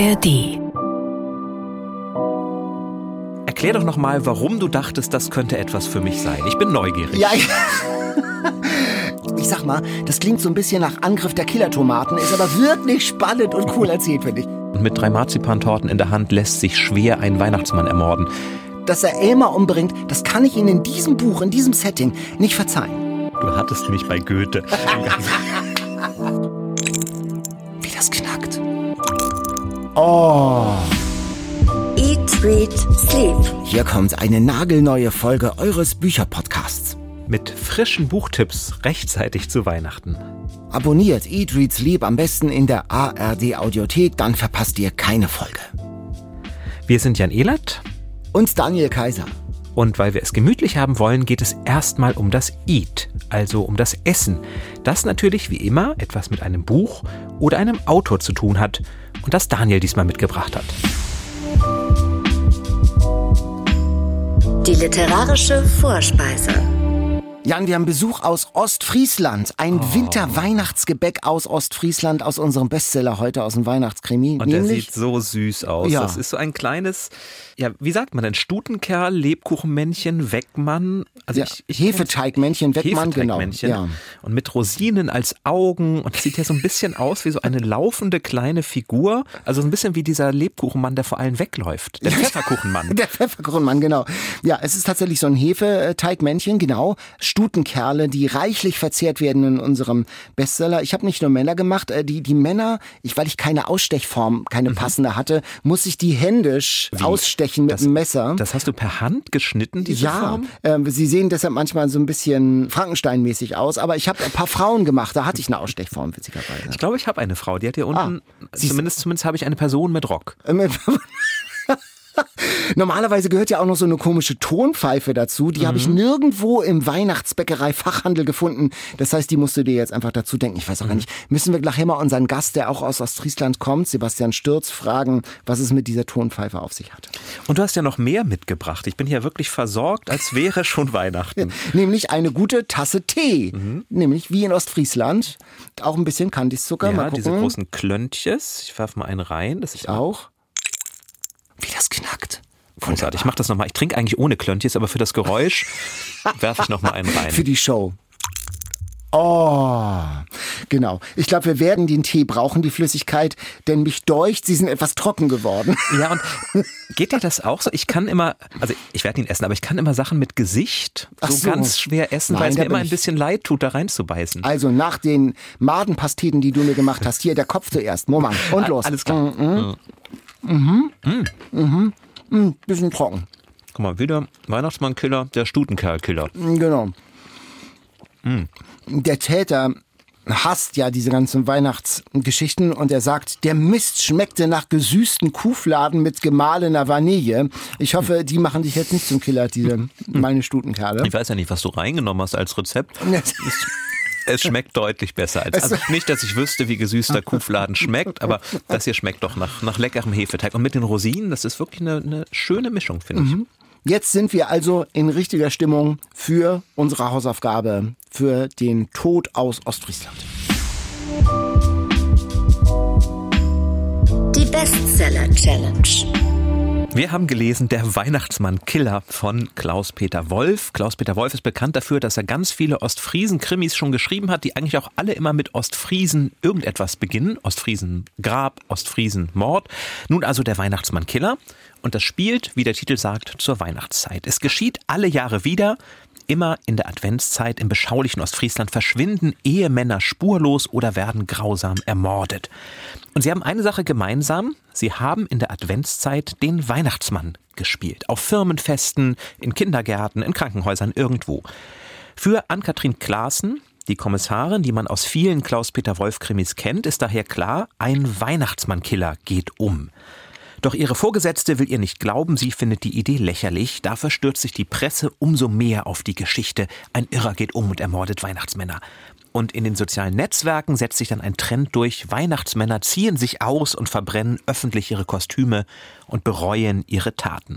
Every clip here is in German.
ARD. Erklär doch noch mal, warum du dachtest, das könnte etwas für mich sein. Ich bin neugierig. Ja, ich sag mal, das klingt so ein bisschen nach Angriff der Killertomaten, ist aber wirklich spannend und cool erzählt, finde ich. Und mit drei Marzipantorten in der Hand lässt sich schwer ein Weihnachtsmann ermorden. Dass er Elmar umbringt, das kann ich Ihnen in diesem Buch, in diesem Setting nicht verzeihen. Du hattest mich bei Goethe. Oh. Eat, Read, Sleep. Hier kommt eine nagelneue Folge eures Bücherpodcasts. Mit frischen Buchtipps rechtzeitig zu Weihnachten. Abonniert Eat, Read, Sleep am besten in der ARD Audiothek, dann verpasst ihr keine Folge. Wir sind Jan Elert Und Daniel Kaiser. Und weil wir es gemütlich haben wollen, geht es erstmal um das Eat, also um das Essen. Das natürlich wie immer etwas mit einem Buch oder einem Autor zu tun hat und das Daniel diesmal mitgebracht hat. Die literarische Vorspeise. Jan, wir haben Besuch aus Ostfriesland. Ein Winterweihnachtsgebäck aus Ostfriesland, aus unserem Bestseller heute, aus dem Weihnachtskrimi. Und der nämlich sieht so süß aus. Ja. Das ist so ein kleines, ja, wie sagt man denn? Stutenkerl, Lebkuchenmännchen, Weckmann. Also ja, ich, ich Hefeteigmännchen, Weckmann, genau. Hefeteigmännchen. Ja. Und mit Rosinen als Augen. Und das sieht ja so ein bisschen aus wie so eine laufende kleine Figur. Also so ein bisschen wie dieser Lebkuchenmann, der vor allem wegläuft. Der Pfefferkuchenmann. Der Pfefferkronmann, genau. Ja, es ist tatsächlich so ein Hefeteigmännchen, genau. Stutenkerle, die reichlich verzehrt werden in unserem Bestseller. Ich habe nicht nur Männer gemacht, äh, die, die Männer, ich, weil ich keine Ausstechform, keine passende hatte, muss ich die händisch ausstechen mit Das- dem Messer. Das hast du per Hand geschnitten, diese ja, Form? ähm, sie sehen deshalb manchmal so ein bisschen Frankenstein-mäßig aus, aber ich habe ein paar Frauen gemacht, da hatte ich eine Ausstechform, witzigerweise. Ich glaube, ich habe eine Frau, die hat hier unten, siehst du. zumindest, zumindest habe ich eine Person mit Rock. Normalerweise gehört ja auch noch so eine komische Tonpfeife dazu. Die habe ich nirgendwo im Weihnachtsbäckerei-Fachhandel gefunden. Das heißt, die musst du dir jetzt einfach dazu denken. Ich weiß auch gar nicht. Müssen wir nachher mal unseren Gast, der auch aus Ostfriesland kommt, Sebastian Stürz, fragen, was es mit dieser Tonpfeife auf sich hat. Und du hast ja noch mehr mitgebracht. Ich bin hier wirklich versorgt, als wäre schon Weihnachten. Nämlich eine gute Tasse Tee. Nämlich wie in Ostfriesland. Auch ein bisschen Kandiszucker. Ja, diese großen Klöntjes. Ich werfe mal einen rein. Das ist auch. Wie das knackt. Großartig. Ich mache das nochmal. Ich trinke eigentlich ohne Klöntjes, aber für das Geräusch werfe ich nochmal einen rein. Für die Show. Oh, genau. Ich glaube, wir werden den Tee brauchen, die Flüssigkeit, denn mich deucht, sie sind etwas trocken geworden. Ja, und geht dir das auch so? Ich kann immer, also ich werde ihn essen, aber ich kann immer Sachen mit Gesicht so, so. ganz schwer essen, Nein, weil es mir immer ein bisschen leid tut, da reinzubeißen. Also nach den Madenpasteten, die du mir gemacht hast, hier der Kopf zuerst. Moment, und los. Alles klar. Mhm. Mhm. Mhm. Mhm. Bisschen trocken. Guck mal, wieder Weihnachtsmann-Killer, der Stutenkerl-Killer. Genau. Der Täter hasst ja diese ganzen Weihnachtsgeschichten und er sagt, der Mist schmeckte nach gesüßten Kuhfladen mit gemahlener Vanille. Ich hoffe, die machen dich jetzt nicht zum Killer, diese meine Stutenkerle. Ich weiß ja nicht, was du reingenommen hast als Rezept. Es schmeckt deutlich besser. Als, also nicht, dass ich wüsste, wie gesüßter Kuhfladen schmeckt, aber das hier schmeckt doch nach, nach leckerem Hefeteig. Und mit den Rosinen, das ist wirklich eine, eine schöne Mischung, finde ich. Jetzt sind wir also in richtiger Stimmung für unsere Hausaufgabe, für den Tod aus Ostfriesland. Die Bestseller Challenge. Wir haben gelesen Der Weihnachtsmann-Killer von Klaus-Peter Wolf. Klaus-Peter Wolf ist bekannt dafür, dass er ganz viele Ostfriesen-Krimis schon geschrieben hat, die eigentlich auch alle immer mit Ostfriesen irgendetwas beginnen. Ostfriesen-Grab, Ostfriesen-Mord. Nun also Der Weihnachtsmann-Killer. Und das spielt, wie der Titel sagt, zur Weihnachtszeit. Es geschieht alle Jahre wieder. Immer in der Adventszeit im beschaulichen Ostfriesland verschwinden Ehemänner spurlos oder werden grausam ermordet. Und sie haben eine Sache gemeinsam. Sie haben in der Adventszeit den Weihnachtsmann gespielt. Auf Firmenfesten, in Kindergärten, in Krankenhäusern, irgendwo. Für Ann-Kathrin Klaassen, die Kommissarin, die man aus vielen Klaus-Peter Wolf-Krimis kennt, ist daher klar, ein Weihnachtsmann-Killer geht um. Doch ihre Vorgesetzte will ihr nicht glauben, sie findet die Idee lächerlich. Dafür stürzt sich die Presse umso mehr auf die Geschichte. Ein Irrer geht um und ermordet Weihnachtsmänner. Und in den sozialen Netzwerken setzt sich dann ein Trend durch. Weihnachtsmänner ziehen sich aus und verbrennen öffentlich ihre Kostüme und bereuen ihre Taten.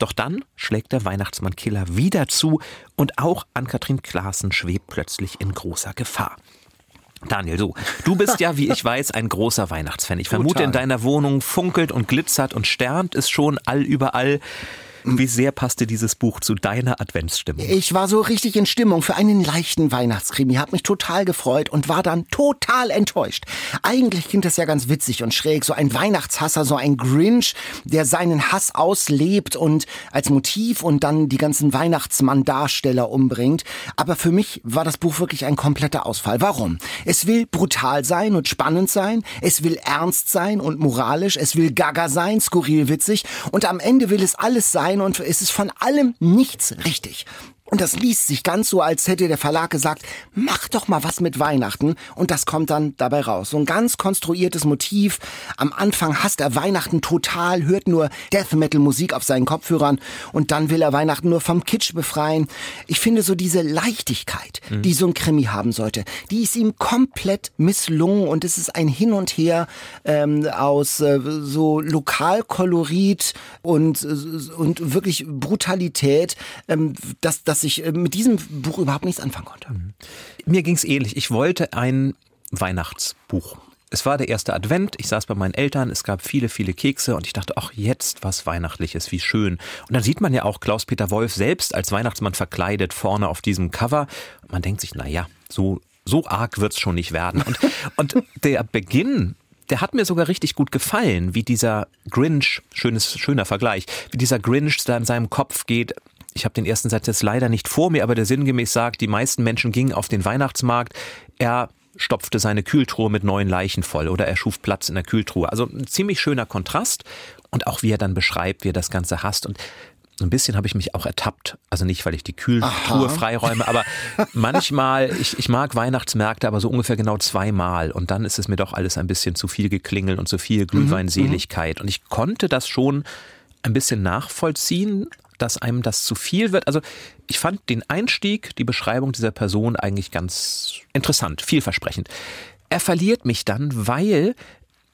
Doch dann schlägt der Weihnachtsmann-Killer wieder zu und auch Ann-Kathrin Klaassen schwebt plötzlich in großer Gefahr. Daniel, so, du bist ja, wie ich weiß, ein großer Weihnachtsfan. Ich vermute, Total. in deiner Wohnung funkelt und glitzert und sternt es schon all überall. Wie sehr passte dieses Buch zu deiner Adventsstimmung? Ich war so richtig in Stimmung für einen leichten Weihnachtskrimi, hab mich total gefreut und war dann total enttäuscht. Eigentlich klingt das ja ganz witzig und schräg, so ein Weihnachtshasser, so ein Grinch, der seinen Hass auslebt und als Motiv und dann die ganzen Weihnachtsmann-Darsteller umbringt. Aber für mich war das Buch wirklich ein kompletter Ausfall. Warum? Es will brutal sein und spannend sein, es will ernst sein und moralisch, es will gaga sein, skurril witzig und am Ende will es alles sein und es ist von allem nichts richtig. Und das liest sich ganz so, als hätte der Verlag gesagt, mach doch mal was mit Weihnachten. Und das kommt dann dabei raus. So ein ganz konstruiertes Motiv. Am Anfang hasst er Weihnachten total, hört nur Death Metal Musik auf seinen Kopfhörern und dann will er Weihnachten nur vom Kitsch befreien. Ich finde so diese Leichtigkeit, die so ein Krimi haben sollte, die ist ihm komplett misslungen und es ist ein Hin und Her ähm, aus äh, so Lokalkolorit und, äh, und wirklich Brutalität, ähm, dass, dass ich äh, mit diesem Buch überhaupt nichts anfangen konnte. Mir ging's ähnlich. Ich wollte ein Weihnachtsbuch. Es war der erste Advent, ich saß bei meinen Eltern, es gab viele, viele Kekse und ich dachte, ach, jetzt was Weihnachtliches, wie schön. Und dann sieht man ja auch Klaus-Peter Wolf selbst als Weihnachtsmann verkleidet vorne auf diesem Cover. Man denkt sich, na ja, so, so arg wird's schon nicht werden. Und, und der Beginn der hat mir sogar richtig gut gefallen, wie dieser Grinch, schönes, schöner Vergleich, wie dieser Grinch da in seinem Kopf geht. Ich habe den ersten Satz jetzt leider nicht vor mir, aber der sinngemäß sagt, die meisten Menschen gingen auf den Weihnachtsmarkt. Er stopfte seine Kühltruhe mit neuen Leichen voll oder er schuf Platz in der Kühltruhe. Also ein ziemlich schöner Kontrast und auch wie er dann beschreibt, wie er das Ganze hasst und so ein bisschen habe ich mich auch ertappt. Also nicht, weil ich die Kühltruhe freiräume, aber manchmal, ich, ich mag Weihnachtsmärkte, aber so ungefähr genau zweimal. Und dann ist es mir doch alles ein bisschen zu viel geklingelt und zu viel Glühweinseligkeit. Und ich konnte das schon ein bisschen nachvollziehen, dass einem das zu viel wird. Also ich fand den Einstieg, die Beschreibung dieser Person eigentlich ganz interessant, vielversprechend. Er verliert mich dann, weil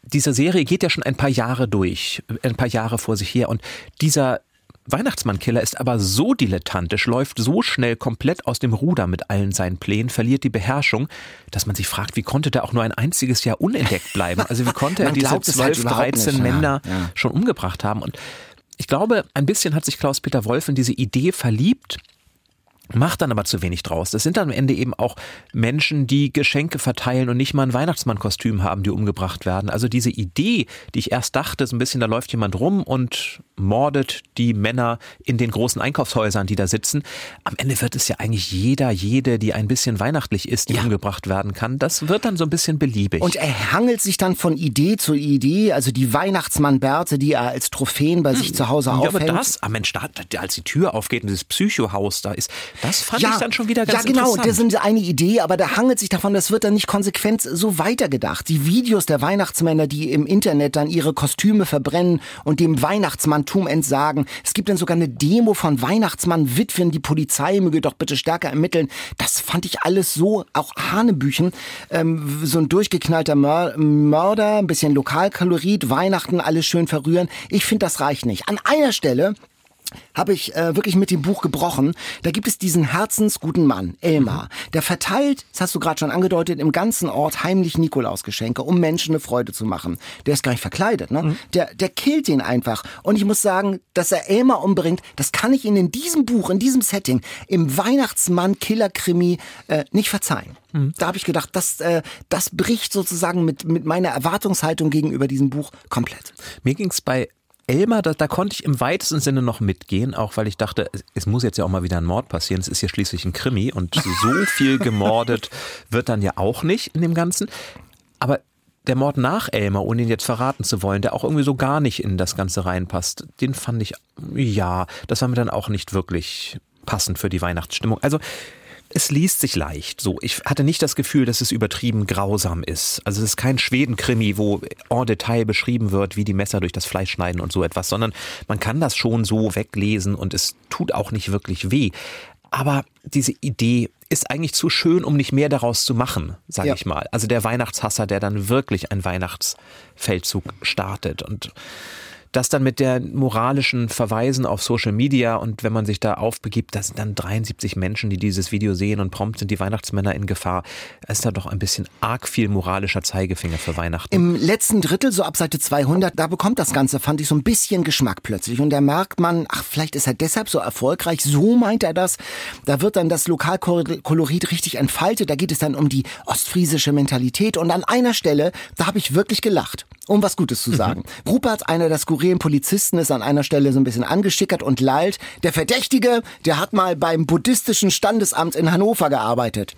diese Serie geht ja schon ein paar Jahre durch, ein paar Jahre vor sich her und dieser Weihnachtsmann-Killer ist aber so dilettantisch, läuft so schnell komplett aus dem Ruder mit allen seinen Plänen, verliert die Beherrschung, dass man sich fragt, wie konnte der auch nur ein einziges Jahr unentdeckt bleiben? Also wie konnte er diese glaubt es halt 12, überhaupt 13 nicht, Männer ja. schon umgebracht haben? Und ich glaube, ein bisschen hat sich Klaus-Peter Wolf in diese Idee verliebt, macht dann aber zu wenig draus. Das sind dann am Ende eben auch Menschen, die Geschenke verteilen und nicht mal ein Weihnachtsmannkostüm haben, die umgebracht werden. Also diese Idee, die ich erst dachte, so ein bisschen, da läuft jemand rum und mordet die Männer in den großen Einkaufshäusern, die da sitzen. Am Ende wird es ja eigentlich jeder, jede, die ein bisschen weihnachtlich ist, die Ja. umgebracht werden kann. Das wird dann so ein bisschen beliebig. Und er hangelt sich dann von Idee zu Idee, also die Weihnachtsmann-Bärte, die er als Trophäen bei sich zu Hause ja, aber das, ah Mensch, da, als die Tür aufgeht und dieses Psychohaus da ist, das fand ich dann schon wieder ganz Ja, genau, das ist eine Idee, aber da hangelt sich davon, das wird dann nicht konsequent so weitergedacht. Die Videos der Weihnachtsmänner, die im Internet dann ihre Kostüme verbrennen und dem Weihnachtsmanntum entsagen. Es gibt dann sogar eine Demo von Weihnachtsmann-Witwen, die Polizei möge doch bitte stärker ermitteln. Das fand ich alles so, auch Hanebüchen. Ähm, so ein durchgeknallter Mör Mörder, ein bisschen Lokalkalorit, Weihnachten, alles schön verrühren. Ich finde, das reicht nicht. An einer Stelle habe ich äh, wirklich mit dem Buch gebrochen. Da gibt es diesen herzensguten Mann, Elmar. Der verteilt, das hast du gerade schon angedeutet, im ganzen Ort heimlich Nikolausgeschenke, um Menschen eine Freude zu machen. Der ist gar nicht verkleidet, ne? Der, der killt ihn einfach. Und ich muss sagen, dass er Elmar umbringt, das kann ich Ihnen in diesem Buch, in diesem Setting, im Weihnachtsmann-Killer-Krimi äh, nicht verzeihen. Da habe ich gedacht, das, äh, das bricht sozusagen mit, mit meiner Erwartungshaltung gegenüber diesem Buch komplett. Mir ging's bei Elmar, da, da konnte ich im weitesten Sinne noch mitgehen, auch weil ich dachte, es, es muss jetzt ja auch mal wieder ein Mord passieren. Es ist ja schließlich ein Krimi und so viel gemordet wird dann ja auch nicht in dem Ganzen. Aber der Mord nach Elmar, ohne ihn jetzt verraten zu wollen, der auch irgendwie so gar nicht in das Ganze reinpasst, den fand ich, ja, das war mir dann auch nicht wirklich passend für die Weihnachtsstimmung. Also es liest sich leicht. So, ich hatte nicht das Gefühl, dass es übertrieben grausam ist. Also es ist kein Schwedenkrimi, wo en Detail beschrieben wird, wie die Messer durch das Fleisch schneiden und so etwas, sondern man kann das schon so weglesen und es tut auch nicht wirklich weh. Aber diese Idee ist eigentlich zu schön, um nicht mehr daraus zu machen, sage Ja. ich mal. Also der Weihnachtshasser, der dann wirklich einen Weihnachtsfeldzug startet und das dann mit der moralischen Verweisen auf Social Media und wenn man sich da aufbegibt, da sind dann 73 Menschen, die dieses Video sehen und prompt sind die Weihnachtsmänner in Gefahr. Es ist da doch ein bisschen arg viel moralischer Zeigefinger für Weihnachten. Im letzten Drittel, so ab Seite 200, da bekommt das Ganze, fand ich, so ein bisschen Geschmack plötzlich. Und da merkt man, ach, vielleicht ist er deshalb so erfolgreich, so meint er das. Da wird dann das Lokalkolorit richtig entfaltet, da geht es dann um die ostfriesische Mentalität. Und an einer Stelle, da habe ich wirklich gelacht um was Gutes zu sagen. Mhm. Rupert, einer der skurrilen Polizisten, ist an einer Stelle so ein bisschen angeschickert und lallt. Der Verdächtige, der hat mal beim buddhistischen Standesamt in Hannover gearbeitet.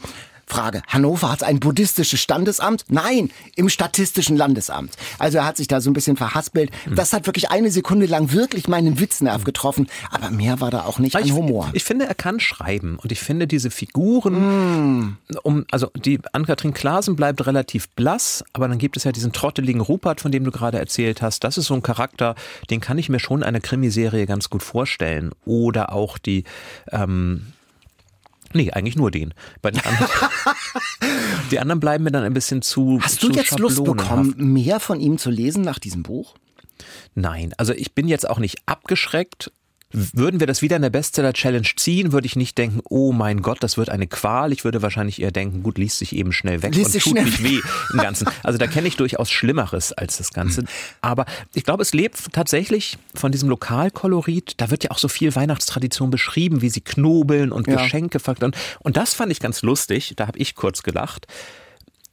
Frage, Hannover hat ein buddhistisches Standesamt? Nein, im Statistischen Landesamt. Also er hat sich da so ein bisschen verhaspelt. Hm. Das hat wirklich eine Sekunde lang wirklich meinen Witznerv getroffen, aber mehr war da auch nicht ich, an Humor. Ich finde, er kann schreiben und ich finde diese Figuren, mm. um, also die Ann-Kathrin Klaasen bleibt relativ blass, aber dann gibt es ja diesen trotteligen Rupert, von dem du gerade erzählt hast. Das ist so ein Charakter, den kann ich mir schon eine Krimiserie ganz gut vorstellen. Oder auch die, ähm, Nee, eigentlich nur den. Bei den anderen, die anderen bleiben mir dann ein bisschen zu. Hast du jetzt Lust bekommen, mehr von ihm zu lesen nach diesem Buch? Nein, also ich bin jetzt auch nicht abgeschreckt, würden wir das wieder in der Bestseller-Challenge ziehen, würde ich nicht denken, oh mein Gott, das wird eine Qual. Ich würde wahrscheinlich eher denken, gut, liest sich eben schnell weg liest und tut nicht weh im Ganzen. Also da kenne ich durchaus Schlimmeres als das Ganze. Aber ich glaube, es lebt tatsächlich von diesem Lokalkolorit. Da wird ja auch so viel Weihnachtstradition beschrieben, wie sie knobeln und ja. Geschenke verkaufen. Und das fand ich ganz lustig. Da habe ich kurz gelacht.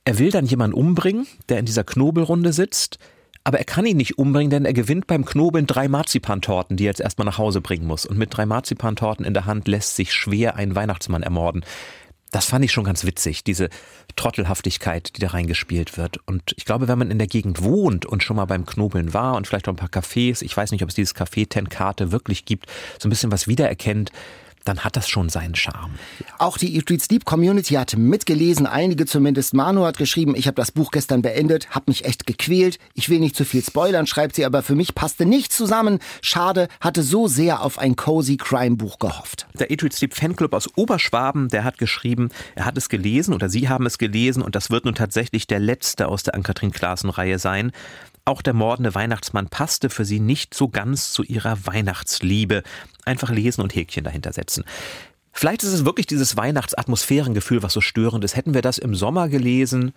Er will dann jemanden umbringen, der in dieser Knobelrunde sitzt aber er kann ihn nicht umbringen, denn er gewinnt beim Knobeln drei Marzipantorten, die er jetzt erstmal nach Hause bringen muss. Und mit drei Marzipantorten in der Hand lässt sich schwer ein Weihnachtsmann ermorden. Das fand ich schon ganz witzig, diese Trottelhaftigkeit, die da reingespielt wird. Und ich glaube, wenn man in der Gegend wohnt und schon mal beim Knobeln war und vielleicht auch ein paar Cafés, ich weiß nicht, ob es dieses Café Tenkate wirklich gibt, so ein bisschen was wiedererkennt, dann hat das schon seinen Charme. Auch die Eat Read Sleep Community hat mitgelesen, einige zumindest. Manu hat geschrieben, ich habe das Buch gestern beendet, habe mich echt gequält. Ich will nicht zu viel spoilern, schreibt sie, aber für mich passte nichts zusammen. Schade, hatte so sehr auf ein cozy Crime Buch gehofft. Der Eat Read Sleep Fanclub aus Oberschwaben, der hat geschrieben, er hat es gelesen oder sie haben es gelesen und das wird nun tatsächlich der letzte aus der Ann-Kathrin Klaassen-Reihe sein. Auch der mordende Weihnachtsmann passte für sie nicht so ganz zu ihrer Weihnachtsliebe. Einfach lesen und Häkchen dahinter setzen. Vielleicht ist es wirklich dieses Weihnachtsatmosphärengefühl, was so störend ist. Hätten wir das im Sommer gelesen,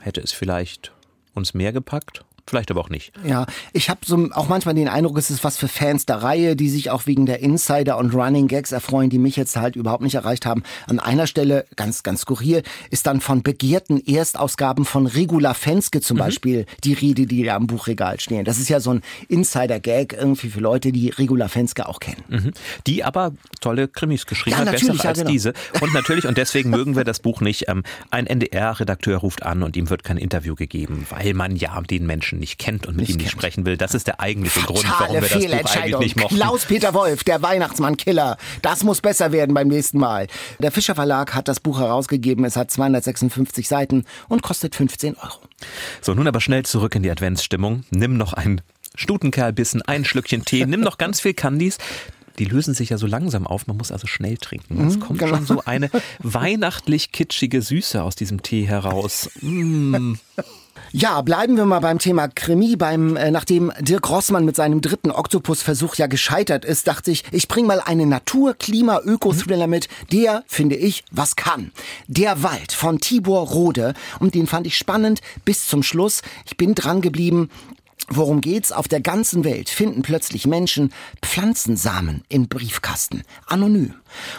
hätte es vielleicht uns mehr gepackt. Vielleicht aber auch nicht. Ja, ich habe so auch manchmal den Eindruck, es ist was für Fans der Reihe, die sich auch wegen der Insider und Running Gags erfreuen, die mich jetzt halt überhaupt nicht erreicht haben. An einer Stelle, ganz, ganz skurril, ist dann von begehrten Erstausgaben von Regula Fenske zum mhm. Beispiel die Rede, die da am Buchregal stehen. Das ist ja so ein Insider-Gag irgendwie für Leute, die Regula Fenske auch kennen. Mhm. Die aber tolle Krimis geschrieben ja, hat, besser ja, als genau. diese. Und natürlich, und deswegen mögen wir das Buch nicht. Ähm, ein NDR-Redakteur ruft an und ihm wird kein Interview gegeben, weil man ja den Menschen Menschen nicht kennt und mit ihm nicht sprechen will. Das ist der eigentliche Fatale Grund, warum wir das Buch eigentlich nicht mochten. Klaus-Peter Wolf, der Weihnachtsmann-Killer. Das muss besser werden beim nächsten Mal. Der Fischer Verlag hat das Buch herausgegeben. Es hat 256 Seiten und kostet 15 Euro. So, nun aber schnell zurück in die Adventsstimmung. Nimm noch ein Stutenkerlbissen, ein Schlückchen Tee, nimm noch ganz viel Candies die lösen sich ja so langsam auf, man muss also schnell trinken. Es mhm, kommt genau. schon so eine weihnachtlich kitschige Süße aus diesem Tee heraus. Mm. Ja, bleiben wir mal beim Thema Krimi. Beim, äh, nachdem Dirk Rossmann mit seinem dritten Oktopusversuch ja gescheitert ist, dachte ich, ich bring mal einen Natur-, Klima-, Öko-Thriller mit, der, finde ich, was kann. Der Wald von Tibor Rode. Und den fand ich spannend bis zum Schluss. Ich bin dran geblieben. Worum geht's? Auf der ganzen Welt finden plötzlich Menschen Pflanzensamen in Briefkasten. Anonym.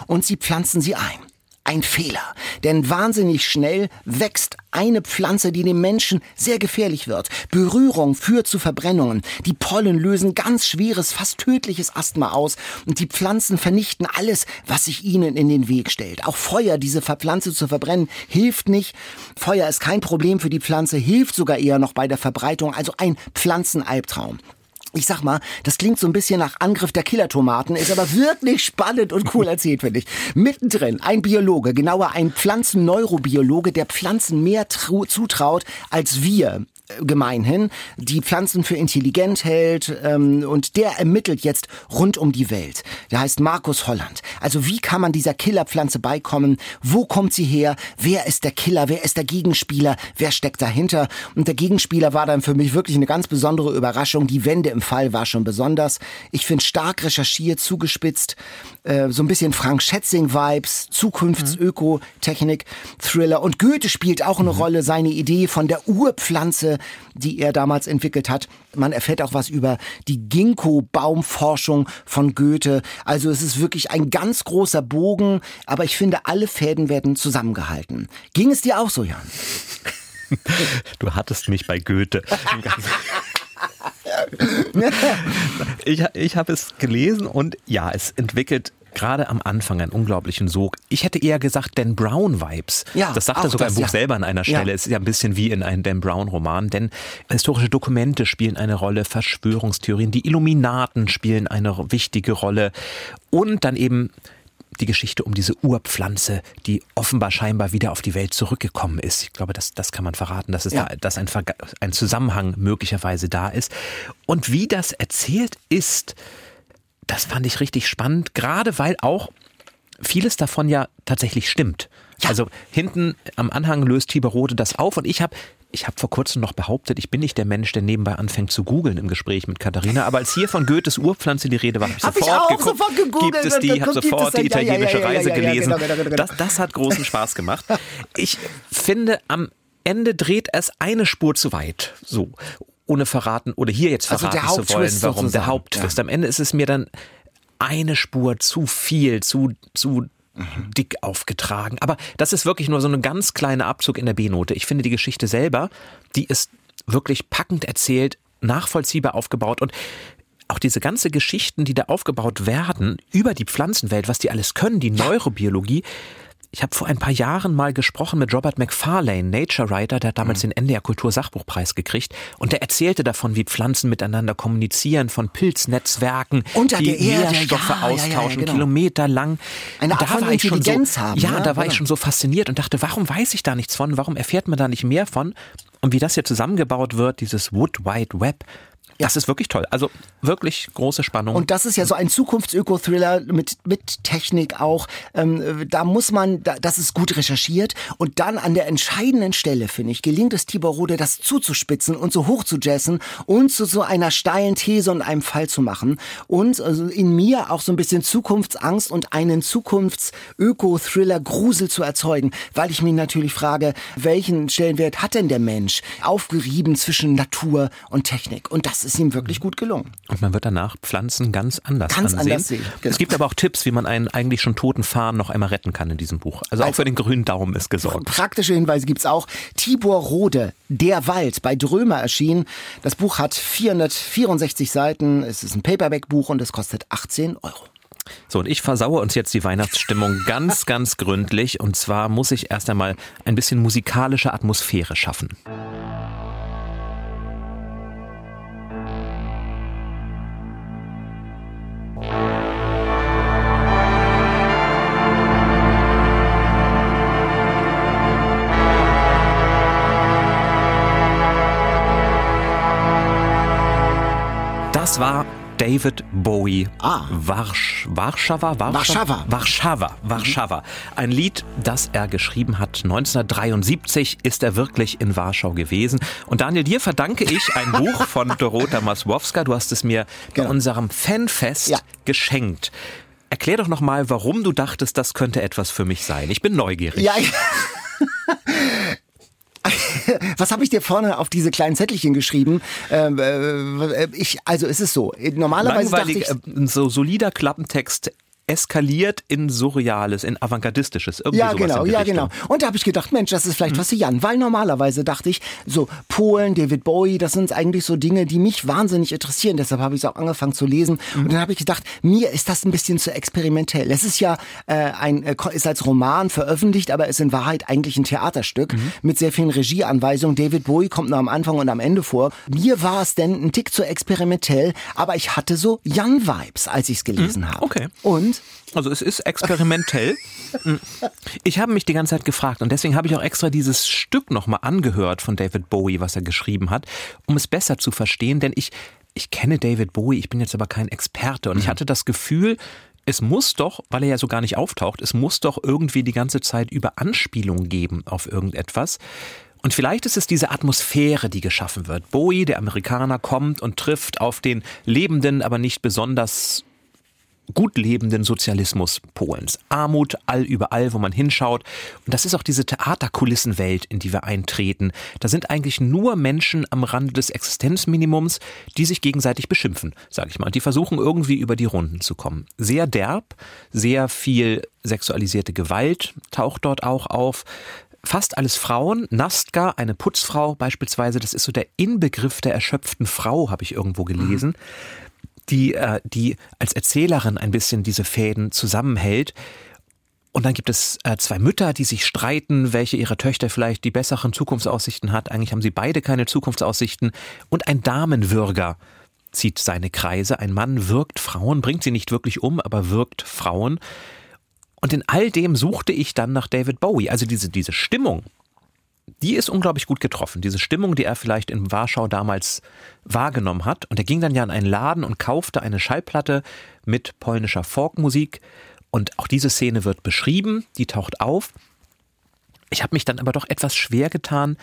Und sie pflanzen sie ein. Ein Fehler, denn wahnsinnig schnell wächst eine Pflanze, die dem Menschen sehr gefährlich wird. Berührung führt zu Verbrennungen. Die Pollen lösen ganz schweres, fast tödliches Asthma aus und die Pflanzen vernichten alles, was sich ihnen in den Weg stellt. Auch Feuer, diese Pflanze zu verbrennen, hilft nicht. Feuer ist kein Problem für die Pflanze, hilft sogar eher noch bei der Verbreitung, also ein Pflanzenalbtraum ich sag mal, das klingt so ein bisschen nach Angriff der Killertomaten, ist aber wirklich spannend und cool erzählt, finde ich. Mittendrin ein Biologe, genauer ein Pflanzenneurobiologe, der Pflanzen mehr zutraut als wir gemeinhin die Pflanzen für intelligent hält ähm, und der ermittelt jetzt rund um die Welt. Der heißt Markus Holland. Also wie kann man dieser Killerpflanze beikommen? Wo kommt sie her? Wer ist der Killer? Wer ist der Gegenspieler? Wer steckt dahinter? Und der Gegenspieler war dann für mich wirklich eine ganz besondere Überraschung. Die Wende im Fall war schon besonders. Ich finde stark recherchiert, zugespitzt, äh, so ein bisschen Frank Schätzing-Vibes, Zukunftsöko-Technik, Thriller. Und Goethe spielt auch eine mhm. Rolle, seine Idee von der Urpflanze, die er damals entwickelt hat. Man erfährt auch was über die Ginkgo-Baumforschung von Goethe. Also es ist wirklich ein ganz großer Bogen, aber ich finde, alle Fäden werden zusammengehalten. Ging es dir auch so, Jan? Du hattest mich bei Goethe. ich ich habe es gelesen und ja, es entwickelt gerade am Anfang einen unglaublichen Sog. Ich hätte eher gesagt Dan Brown Vibes. Ja, das sagt er sogar das, im Buch ja. selber an einer Stelle. Ja. Es ist ja ein bisschen wie in einem Dan Brown Roman, denn historische Dokumente spielen eine Rolle, Verschwörungstheorien, die Illuminaten spielen eine wichtige Rolle und dann eben die Geschichte um diese Urpflanze, die offenbar scheinbar wieder auf die Welt zurückgekommen ist. Ich glaube, das, das kann man verraten, dass, es ja. da, dass ein, ein Zusammenhang möglicherweise da ist. Und wie das erzählt ist, das fand ich richtig spannend, gerade weil auch vieles davon ja tatsächlich stimmt. Ja. Also hinten am Anhang löst Tibor Rode das auf und ich habe ich habe vor kurzem noch behauptet, ich bin nicht der Mensch, der nebenbei anfängt zu googeln im Gespräch mit Katharina, aber als hier von Goethes Urpflanze die Rede war, habe ich hab sofort ich geguckt, sofort gegoogelt, gibt es die, habe sofort die italienische ja, ja, ja, Reise gelesen. Genau, genau, genau. Das, das hat großen Spaß gemacht. Ich finde, am Ende dreht es eine Spur zu weit. So ohne verraten oder hier jetzt also verraten also zu wollen, warum der Haupttwist. Am Ende ist es mir dann eine Spur zu viel, zu, zu mhm. dick aufgetragen. Aber das ist wirklich nur so ein ganz kleiner Abzug in der B-Note. Ich finde die Geschichte selber, die ist wirklich packend erzählt, nachvollziehbar aufgebaut und auch diese ganze Geschichten, die da aufgebaut werden über die Pflanzenwelt, was die alles können, die Neurobiologie, ich habe vor ein paar Jahren mal gesprochen mit Robert McFarlane, Nature Writer, der hat damals mhm. den NDR Kultursachbuchpreis gekriegt und der erzählte davon, wie Pflanzen miteinander kommunizieren, von Pilznetzwerken, Unter die Nährstoffe ja, austauschen, ja, ja, genau. kilometerlang. Eine Art von Intelligenz so, haben. Ja, da war ich schon so fasziniert und dachte, warum weiß ich da nichts von? Warum erfährt man da nicht mehr von? Und wie das hier zusammengebaut wird, dieses Wood Wide Web, ja. Das ist wirklich toll. Also wirklich große Spannung. Und das ist ja so ein Zukunftsöko-Thriller mit, mit Technik auch. Ähm, da muss man, da, das ist gut recherchiert. Und dann an der entscheidenden Stelle, finde ich, gelingt es Tibor Rode, das zuzuspitzen und so hoch zu jessen und zu so einer steilen These und einem Fall zu machen. Und also in mir auch so ein bisschen Zukunftsangst und einen Zukunfts-Öko-Thriller-Grusel zu erzeugen. Weil ich mich natürlich frage, welchen Stellenwert hat denn der Mensch aufgerieben zwischen Natur und Technik? Und das ist ihm wirklich gut gelungen. Und man wird danach Pflanzen ganz anders ganz ansehen. Anders sehen. Genau. Es gibt aber auch Tipps, wie man einen eigentlich schon toten Farn noch einmal retten kann in diesem Buch. Also, also auch für den grünen Daumen ist gesorgt. Praktische Hinweise gibt es auch. Tibor Rode, Der Wald, bei Drömer erschienen. Das Buch hat 464 Seiten. Es ist ein Paperback-Buch und es kostet 18 Euro. So, und ich versaue uns jetzt die Weihnachtsstimmung ganz, ganz gründlich. Und zwar muss ich erst einmal ein bisschen musikalische Atmosphäre schaffen. Das war David Bowie. Ah. Warsch, Warschauer, Warschauer. Warschauer. Warschauer. Ein Lied, das er geschrieben hat. 1973 ist er wirklich in Warschau gewesen. Und Daniel, dir verdanke ich ein Buch von Dorota Masłowska. Du hast es mir genau. bei unserem Fanfest ja. geschenkt. Erklär doch nochmal, warum du dachtest, das könnte etwas für mich sein. Ich bin neugierig. Ja, ja. Was habe ich dir vorne auf diese kleinen Zettelchen geschrieben? Ähm, äh, ich, also es ist so. Normalerweise dachte ich, äh, so solider Klappentext eskaliert in Surreales, in Avantgardistisches. Irgendwie ja, genau, ja, genau. Und da habe ich gedacht, Mensch, das ist vielleicht mhm. was für Jan, weil normalerweise dachte ich, so Polen, David Bowie, das sind eigentlich so Dinge, die mich wahnsinnig interessieren. Deshalb habe ich es auch angefangen zu lesen. Mhm. Und dann habe ich gedacht, mir ist das ein bisschen zu experimentell. Es ist ja äh, ein, äh, ist als Roman veröffentlicht, aber ist in Wahrheit eigentlich ein Theaterstück mhm. mit sehr vielen Regieanweisungen. David Bowie kommt nur am Anfang und am Ende vor. Mir war es denn ein Tick zu experimentell, aber ich hatte so Jan-Vibes, als ich es gelesen mhm. habe. Okay. Und Stimmt. Also es ist experimentell. Ich habe mich die ganze Zeit gefragt und deswegen habe ich auch extra dieses Stück nochmal angehört von David Bowie, was er geschrieben hat, um es besser zu verstehen, denn ich, ich kenne David Bowie, ich bin jetzt aber kein Experte und ich hatte das Gefühl, es muss doch, weil er ja so gar nicht auftaucht, es muss doch irgendwie die ganze Zeit über Anspielungen geben auf irgendetwas. Und vielleicht ist es diese Atmosphäre, die geschaffen wird. Bowie, der Amerikaner, kommt und trifft auf den lebenden, aber nicht besonders gut lebenden Sozialismus Polens. Armut all überall, wo man hinschaut. Und das ist auch diese Theaterkulissenwelt, in die wir eintreten. Da sind eigentlich nur Menschen am Rande des Existenzminimums, die sich gegenseitig beschimpfen, sage ich mal. Und die versuchen irgendwie über die Runden zu kommen. Sehr derb, sehr viel sexualisierte Gewalt taucht dort auch auf. Fast alles Frauen. Nastka, eine Putzfrau beispielsweise, das ist so der Inbegriff der erschöpften Frau, habe ich irgendwo gelesen. Die, äh, die als Erzählerin ein bisschen diese Fäden zusammenhält. Und dann gibt es äh, zwei Mütter, die sich streiten, welche ihrer Töchter vielleicht die besseren Zukunftsaussichten hat. Eigentlich haben sie beide keine Zukunftsaussichten. Und ein Damenwürger zieht seine Kreise. Ein Mann wirkt Frauen, bringt sie nicht wirklich um, aber wirkt Frauen. Und in all dem suchte ich dann nach David Bowie. Also diese, diese Stimmung, die ist unglaublich gut getroffen. Diese Stimmung, die er vielleicht in Warschau damals wahrgenommen hat. Und er ging dann ja in einen Laden und kaufte eine Schallplatte mit polnischer Folkmusik. Und auch diese Szene wird beschrieben, die taucht auf. Ich habe mich dann aber doch etwas schwer getan,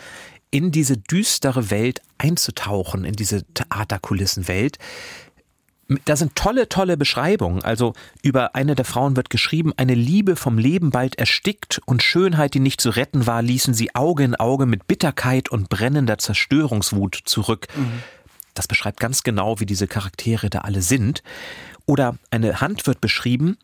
in diese düstere Welt einzutauchen, in diese Theaterkulissenwelt da sind tolle, tolle Beschreibungen. Also über eine der Frauen wird geschrieben, eine Liebe vom Leben bald erstickt und Schönheit, die nicht zu retten war, ließen sie Auge in Auge mit Bitterkeit und brennender Zerstörungswut zurück. Mhm. Das beschreibt ganz genau, wie diese Charaktere da alle sind. Oder eine Hand wird beschrieben,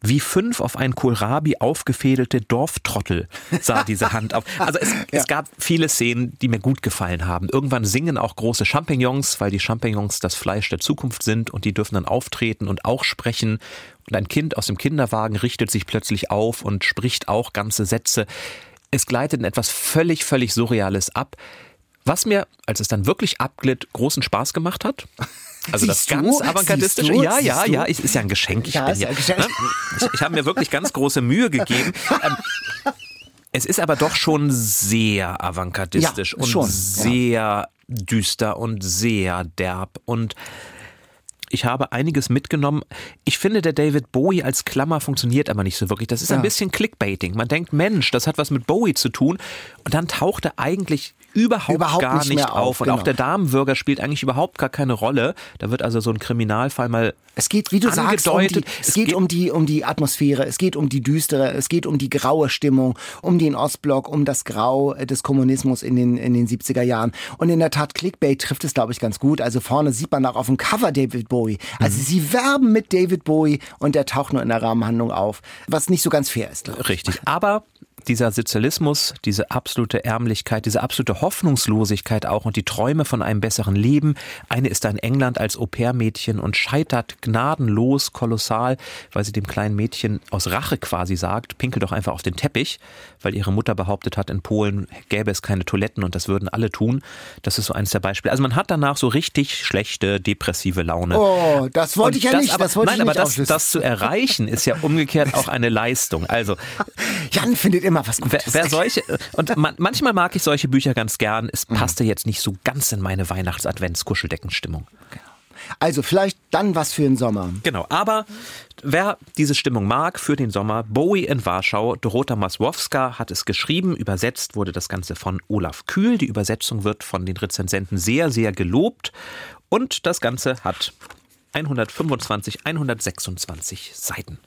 wie fünf auf einen Kohlrabi aufgefädelte Dorftrottel sah diese Hand auf. Also es, ja. es, gab viele Szenen, die mir gut gefallen haben. Irgendwann singen auch große Champignons, weil die Champignons das Fleisch der Zukunft sind und die dürfen dann auftreten und auch sprechen. Und ein Kind aus dem Kinderwagen richtet sich plötzlich auf und spricht auch ganze Sätze. Es gleitet in etwas völlig, völlig Surreales ab. Was mir, als es dann wirklich abglitt, großen Spaß gemacht hat. Also Siehst das ganz avantgardistische. Ja, ja, ja, ich, ist ja ein Geschenk. Ich, ja, bin ja, Geschenk. Ne? ich, ich habe mir wirklich ganz große Mühe gegeben. Ähm, es ist aber doch schon sehr avantgardistisch ja, und schon, sehr ja. düster und sehr derb und ich habe einiges mitgenommen. Ich finde, der David Bowie als Klammer funktioniert aber nicht so wirklich. Das ist ja. ein bisschen Clickbaiting. Man denkt, Mensch, das hat was mit Bowie zu tun. Und dann taucht er eigentlich überhaupt, überhaupt gar nicht, nicht auf. auf. Und genau. auch der Damenwürger spielt eigentlich überhaupt gar keine Rolle. Da wird also so ein Kriminalfall mal es geht, wie du sagst, um die, es, es geht, geht, um die, um die Atmosphäre, es geht um die düstere, es geht um die graue Stimmung, um den Ostblock, um das Grau des Kommunismus in den, in den 70er Jahren. Und in der Tat, Clickbait trifft es, glaube ich, ganz gut. Also vorne sieht man auch auf dem Cover David Bowie. Also mhm. sie werben mit David Bowie und der taucht nur in der Rahmenhandlung auf, was nicht so ganz fair ist. Richtig. Aber dieser Sozialismus, diese absolute Ärmlichkeit, diese absolute Hoffnungslosigkeit auch und die Träume von einem besseren Leben. Eine ist da in England als Au-pair-Mädchen und scheitert gnadenlos, kolossal, weil sie dem kleinen Mädchen aus Rache quasi sagt, pinkel doch einfach auf den Teppich, weil ihre Mutter behauptet hat, in Polen gäbe es keine Toiletten und das würden alle tun. Das ist so eines der Beispiele. Also man hat danach so richtig schlechte, depressive Laune. Oh, das wollte und ich ja das nicht. Aber, das wollte nein, ich aber das, das zu erreichen ist ja umgekehrt auch eine Leistung. Also Jan findet immer was Gutes. Wer, wer solche, und man, manchmal mag ich solche Bücher ganz gern. Es mhm. passte jetzt nicht so ganz in meine Weihnachts-Advents-Kuscheldeckenstimmung. Genau. Also vielleicht dann was für den Sommer. Genau, aber wer diese Stimmung mag für den Sommer, Bowie in Warschau, Dorota Masłowska hat es geschrieben, übersetzt wurde das Ganze von Olaf Kühl. Die Übersetzung wird von den Rezensenten sehr, sehr gelobt und das Ganze hat 125, 126 Seiten.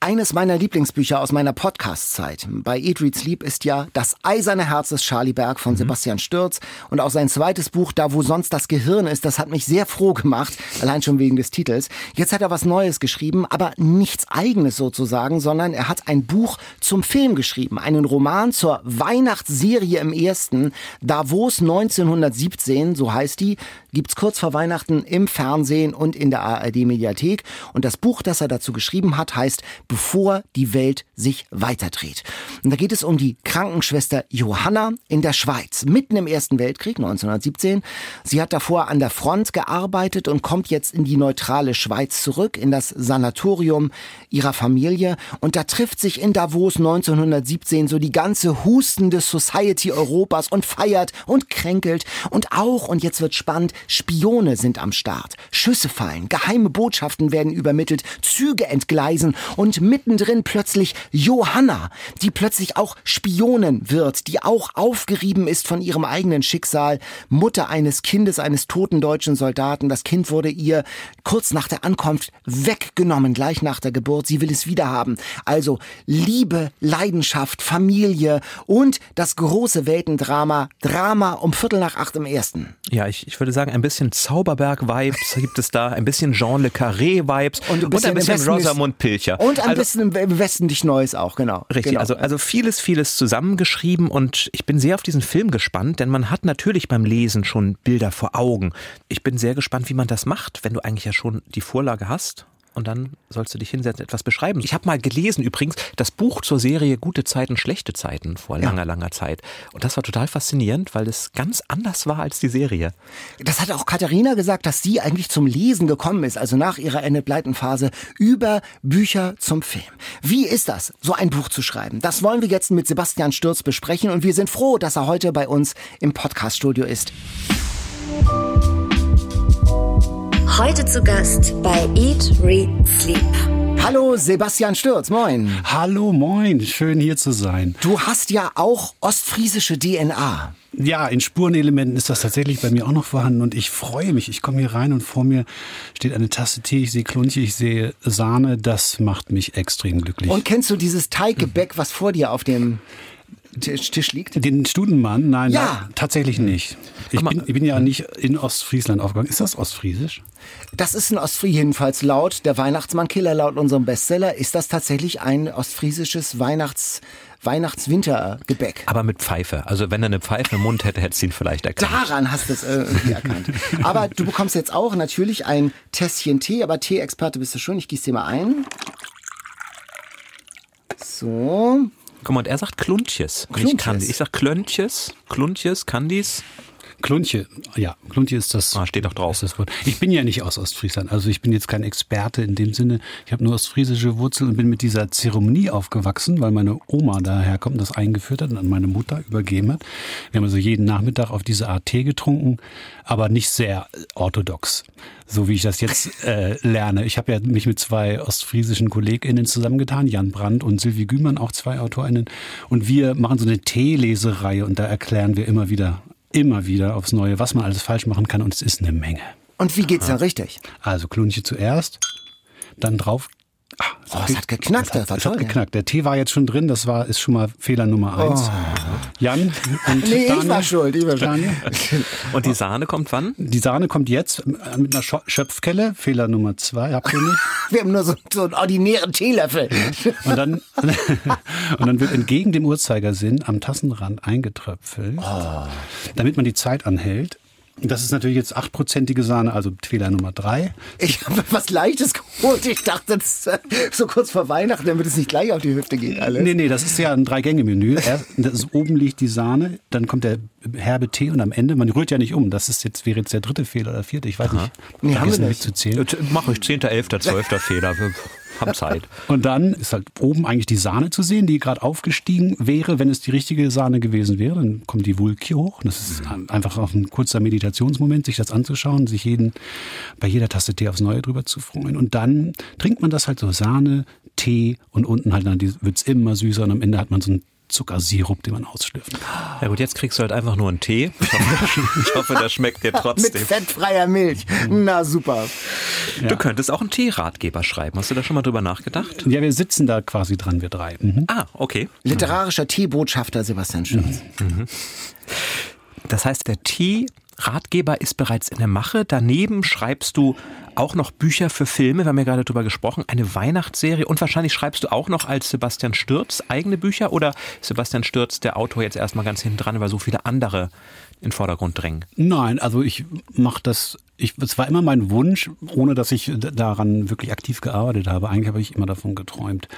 Eines meiner Lieblingsbücher aus meiner Podcast-Zeit. Bei Eat, Read, Sleep ist ja Das eiserne Herz des Charlie Berg von mhm. Sebastian Stürz und auch sein zweites Buch, Da wo sonst das Gehirn ist, das hat mich sehr froh gemacht, allein schon wegen des Titels. Jetzt hat er was Neues geschrieben, aber nichts eigenes sozusagen, sondern er hat ein Buch zum Film geschrieben, einen Roman zur Weihnachtsserie im ersten, Davos 1917, so heißt die, gibt's kurz vor Weihnachten im Fernsehen und in der ARD Mediathek und das Buch, das er dazu geschrieben hat, heißt heißt Bevor die Welt sich weiterdreht. Und da geht es um die Krankenschwester Johanna in der Schweiz, mitten im Ersten Weltkrieg 1917. Sie hat davor an der Front gearbeitet und kommt jetzt in die neutrale Schweiz zurück, in das Sanatorium ihrer Familie. Und da trifft sich in Davos 1917 so die ganze hustende Society Europas und feiert und kränkelt. Und auch, und jetzt wird spannend, Spione sind am Start. Schüsse fallen, geheime Botschaften werden übermittelt, Züge entgleisen und mittendrin plötzlich Johanna, die plötzlich auch Spionin wird, die auch aufgerieben ist von ihrem eigenen Schicksal, Mutter eines Kindes eines toten deutschen Soldaten. Das Kind wurde ihr kurz nach der Ankunft weggenommen, gleich nach der Geburt. Sie will es wiederhaben. Also Liebe, Leidenschaft, Familie und das große Weltendrama, Drama um Viertel nach acht im ersten. Ja, ich, ich würde sagen, ein bisschen Zauberberg-Vibes gibt es da, ein bisschen Jean Le Carré-Vibes Und ein bisschen ein Rosamund Pilcher. Und ein also, bisschen im Westen dich Neues auch, genau. Richtig, genau. also, also vieles, vieles zusammengeschrieben und ich bin sehr auf diesen Film gespannt, denn man hat natürlich beim Lesen schon Bilder vor Augen. Ich bin sehr gespannt, wie man das macht, wenn du eigentlich ja schon die Vorlage hast. Und dann sollst du dich hinsetzen, etwas beschreiben. Ich habe mal gelesen übrigens das Buch zur Serie Gute Zeiten, schlechte Zeiten vor langer, langer Zeit. Und das war total faszinierend, weil es ganz anders war als die Serie. Das hat auch Katharina gesagt, dass sie eigentlich zum Lesen gekommen ist, also nach ihrer Enid Blyton Phase, über Bücher zum Film. Wie ist das, so ein Buch zu schreiben? Das wollen wir jetzt mit Sebastian Stürz besprechen und wir sind froh, dass er heute bei uns im Podcaststudio ist. Heute zu Gast bei Eat, Read, Sleep. Hallo Sebastian Stürz, moin. Hallo, moin, schön hier zu sein. Du hast ja auch ostfriesische DNA. Ja, in Spurenelementen ist das tatsächlich bei mir auch noch vorhanden und ich freue mich. Ich komme hier rein und vor mir steht eine Tasse Tee, ich sehe Klunche, ich sehe Sahne. Das macht mich extrem glücklich. Und kennst du dieses Teiggebäck, was vor dir auf dem Tisch, Tisch liegt? den Studenmann? Nein, Ja. nein, tatsächlich nicht. Ich bin, ich bin ja nicht in Ostfriesland aufgegangen. Ist das Ostfriesisch? Das ist ein Ostfries, jedenfalls laut der Weihnachtsmann-Killer, laut unserem Bestseller, ist das tatsächlich ein ostfriesisches Weihnachts- Weihnachts-Wintergebäck. Aber mit Pfeife. Also wenn er eine Pfeife im Mund hätte, hättest du ihn vielleicht erkannt. Daran hast du es äh, irgendwie erkannt. Aber du bekommst jetzt auch natürlich ein Tässchen Tee, aber Tee-Experte bist du schon. Ich gieße dir mal ein. So. Guck mal, und er sagt Kluntjes. Kluntjes. Kandi. Ich sag Klöntjes, Kluntjes, Kandis. Klunche, ja, Klunche ist das. Ah, steht doch drauf. Das Wort. Ich bin ja nicht aus Ostfriesland, also ich bin jetzt kein Experte in dem Sinne. Ich habe nur ostfriesische Wurzeln und bin mit dieser Zeremonie aufgewachsen, weil meine Oma daherkommt und das eingeführt hat und an meine Mutter übergeben hat. Wir haben also jeden Nachmittag auf diese Art Tee getrunken, aber nicht sehr orthodox, so wie ich das jetzt äh, lerne. Ich habe ja mich mit zwei ostfriesischen KollegInnen zusammengetan, Jan Brandt und Sylvie Gümann, auch zwei AutorInnen. Und wir machen so eine Teelesereihe und da erklären wir immer wieder immer wieder aufs Neue, was man alles falsch machen kann und es ist eine Menge. Und wie geht's denn richtig? Also Klunche zuerst, dann drauf. Ah, Oh, es hat geknackt, das hat, das hat geknackt. Der Tee war jetzt schon drin, das war ist schon mal Fehler Nummer eins. Jan und Oh. Nee, ich Daniel. war schuld, ich war schuld. Und die Sahne kommt wann? Die Sahne kommt jetzt mit einer Schöpfkelle. Fehler Nummer zwei, habt ihr nicht? Wir haben nur so, so einen ordinären Teelöffel. Und dann, und dann wird entgegen dem Uhrzeigersinn am Tassenrand eingetröpfelt, damit man die Zeit anhält. Das ist natürlich jetzt achtprozentige Sahne, also Fehler Nummer drei. Ich habe was Leichtes geholt. Ich dachte, das ist so kurz vor Weihnachten, damit es nicht gleich auf die Hüfte geht alles. Nee, nee, das ist ja ein Drei-Gänge-Menü. Erst- Das ist, oben liegt die Sahne, dann kommt der herbe Tee und am Ende, man rührt ja nicht um. Das ist jetzt, wäre jetzt der dritte Fehler oder vierte, ich weiß nicht. Nee, haben wir nicht. mitzuzählen. Mach euch 10., 11., 12. Fehler. Haben Zeit. Und dann ist halt oben eigentlich die Sahne zu sehen, die gerade aufgestiegen wäre, wenn es die richtige Sahne gewesen wäre. Dann kommt die Wulki hoch. Das ist einfach auch ein kurzer Meditationsmoment, sich das anzuschauen, sich jeden, bei jeder Tasse Tee aufs Neue drüber zu freuen. Und dann trinkt man das halt so Sahne, Tee und unten halt dann wird es immer süßer und am Ende hat man so einen Zuckersirup, den man ausschlürfen kann. Ja gut, jetzt kriegst du halt einfach nur einen Tee. Ich hoffe, der schmeckt dir Mit trotzdem. fettfreier Milch. Na super. Du könntest auch einen Teeratgeber schreiben. Hast du da schon mal drüber nachgedacht? Ja, wir sitzen da quasi dran, wir drei. Mhm. Ah, okay. Literarischer Teebotschafter Sebastian Stürz. Das heißt, der Tee Ratgeber ist bereits in der Mache. Daneben schreibst du auch noch Bücher für Filme. Wir haben ja gerade darüber gesprochen. Eine Weihnachtsserie. Und wahrscheinlich schreibst du auch noch als Sebastian Stürz eigene Bücher oder Sebastian Stürz der Autor jetzt erstmal ganz hinten dran, weil so viele andere in Vordergrund drängen? Nein, also ich mache das ich, es war immer mein Wunsch, ohne dass ich daran wirklich aktiv gearbeitet habe. Eigentlich habe ich immer davon geträumt,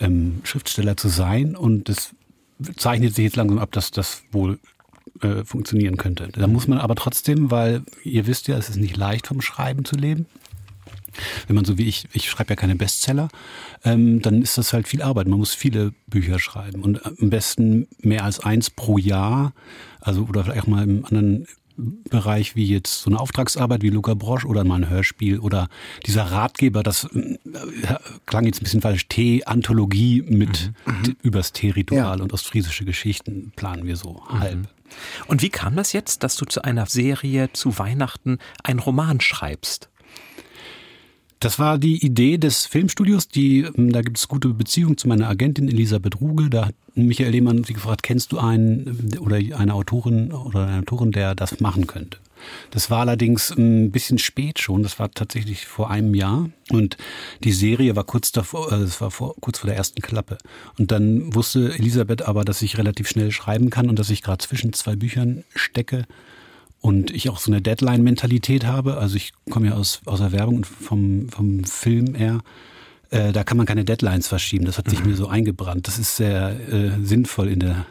ähm, Schriftsteller zu sein. Und das zeichnet sich jetzt langsam ab, dass das wohl äh, funktionieren könnte. Da muss man aber trotzdem, weil ihr wisst ja, es ist nicht leicht vom Schreiben zu leben. Wenn man so wie ich, ich schreibe ja keine Bestseller, ähm, dann ist das halt viel Arbeit. Man muss viele Bücher schreiben und am besten mehr als eins pro Jahr. Also oder vielleicht auch mal im anderen Bereich wie jetzt so eine Auftragsarbeit wie Luca Brosch oder mal ein Hörspiel oder dieser Ratgeber, das äh, klang jetzt ein bisschen falsch, T-Anthologie mit mhm. übers T-Ritual ja. und ostfriesische Geschichten planen wir so mhm. halb. Und wie kam das jetzt, dass du zu einer Serie zu Weihnachten einen Roman schreibst? Das war die Idee des Filmstudios. Die, ähm, da gibt es gute Beziehungen zu meiner Agentin Elisabeth Ruge. Da hat Michael Lehmann sie gefragt, kennst du einen äh, oder eine Autorin oder eine Autorin, der das machen könnte? Das war allerdings ein bisschen spät schon. Das war tatsächlich vor einem Jahr. Und die Serie war kurz davor, äh, es war vor, kurz vor der ersten Klappe. Und dann wusste Elisabeth aber, dass ich relativ schnell schreiben kann und dass ich gerade zwischen zwei Büchern stecke und ich auch so eine Deadline-Mentalität habe. Also ich komme ja aus, aus der Werbung und vom, vom Film eher. Äh, da kann man keine Deadlines verschieben. Das hat sich mhm. mir so eingebrannt. Das ist sehr äh, sinnvoll in der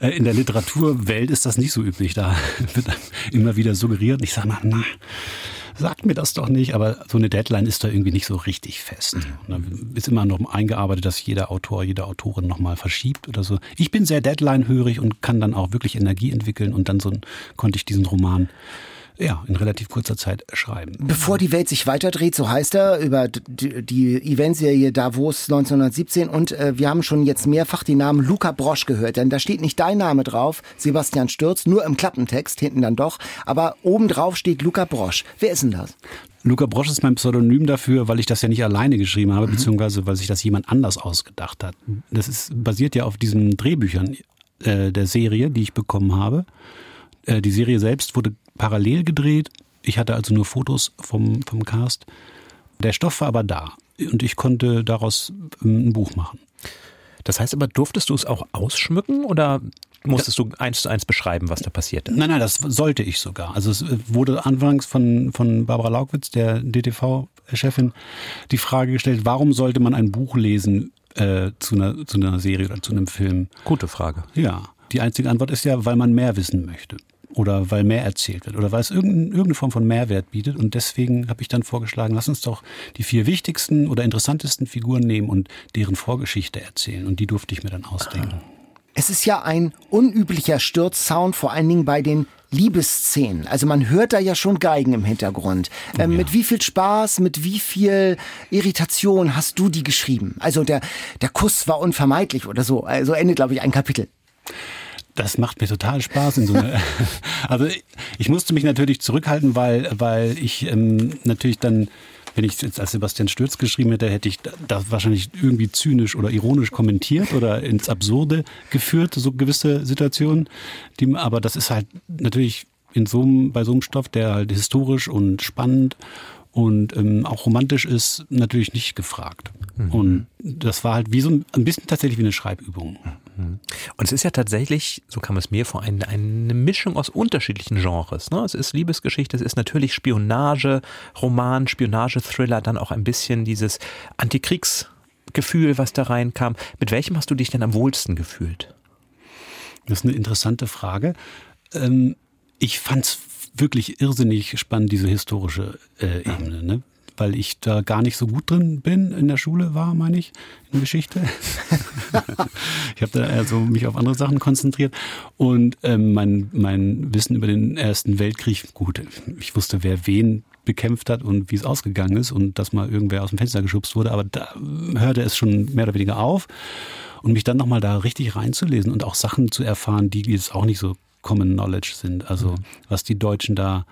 in der Literaturwelt ist das nicht so üblich. Da wird immer wieder suggeriert. Ich sage mal, na, sagt mir das doch nicht, aber so eine Deadline ist da irgendwie nicht so richtig fest. Und dann ist immer noch eingearbeitet, dass jeder Autor, jede Autorin nochmal verschiebt oder so. Ich bin sehr Deadline-hörig und kann dann auch wirklich Energie entwickeln und dann so konnte ich diesen Roman ja, in relativ kurzer Zeit schreiben. Bevor die Welt sich weiterdreht, so heißt er, über die, Eventserie Davos 1917 und äh, wir haben schon jetzt mehrfach den Namen Luca Brosch gehört, denn da steht nicht dein Name drauf, Sebastian Stürz, nur im Klappentext, hinten dann doch, aber oben drauf steht Luca Brosch. Wer ist denn das? Luca Brosch ist mein Pseudonym dafür, weil ich das ja nicht alleine geschrieben habe, mhm. beziehungsweise weil sich das jemand anders ausgedacht hat. Das ist basiert ja auf diesen Drehbüchern äh, der Serie, die ich bekommen habe. Äh, die Serie selbst wurde parallel gedreht. Ich hatte also nur Fotos vom, vom Cast. Der Stoff war aber da und ich konnte daraus ähm, ein Buch machen. Das heißt aber, durftest du es auch ausschmücken oder musstest du eins zu eins beschreiben, was da passierte? Nein, nein, das sollte ich sogar. Also es wurde anfangs von, von Barbara Laukwitz, der DTV-Chefin, die Frage gestellt, warum sollte man ein Buch lesen äh, zu, einer, zu einer Serie oder zu einem Film? Gute Frage. Ja. Die einzige Antwort ist ja, weil man mehr wissen möchte oder weil mehr erzählt wird oder weil es irgendeine Form von Mehrwert bietet. Und deswegen habe ich dann vorgeschlagen, lass uns doch die vier wichtigsten oder interessantesten Figuren nehmen und deren Vorgeschichte erzählen. Und die durfte ich mir dann ausdenken. Es ist ja ein unüblicher Sturzsound, vor allen Dingen bei den Liebesszenen. Also man hört da ja schon Geigen im Hintergrund. Oh ähm, ja. Mit wie viel Spaß, mit wie viel Irritation hast du die geschrieben? Also der, der Kuss war unvermeidlich oder so. Also endet, glaube ich, ein Kapitel. Das macht mir total Spaß. In so einer also ich musste mich natürlich zurückhalten, weil, weil ich ähm, natürlich dann, wenn ich jetzt als Sebastian Stürz geschrieben hätte, hätte ich das wahrscheinlich irgendwie zynisch oder ironisch kommentiert oder ins Absurde geführt, so gewisse Situationen. Die, aber das ist halt natürlich in so einem, bei so einem Stoff, der halt historisch und spannend und ähm, auch romantisch ist, natürlich nicht gefragt. Mhm. Und das war halt wie so ein, ein bisschen tatsächlich wie eine Schreibübung. Mhm. Und es ist ja tatsächlich, so kam es mir vor, eine, eine Mischung aus unterschiedlichen Genres. Ne? Es ist Liebesgeschichte, es ist natürlich Spionage, Roman, Spionage-Thriller, dann auch ein bisschen dieses Antikriegsgefühl, was da reinkam. Mit welchem hast du dich denn am wohlsten gefühlt? Das ist eine interessante Frage. Ähm, ich fand es wirklich irrsinnig spannend, diese historische äh, Ebene. Ne? weil ich da gar nicht so gut drin bin in der Schule war, meine ich, in Geschichte. ich habe da also mich auf andere Sachen konzentriert und ähm, mein, mein Wissen über den Ersten Weltkrieg, gut, ich wusste, wer wen bekämpft hat und wie es ausgegangen ist und dass mal irgendwer aus dem Fenster geschubst wurde, aber da hörte es schon mehr oder weniger auf und mich dann nochmal da richtig reinzulesen und auch Sachen zu erfahren, die jetzt auch nicht so Common Knowledge sind. Also mhm. was die Deutschen da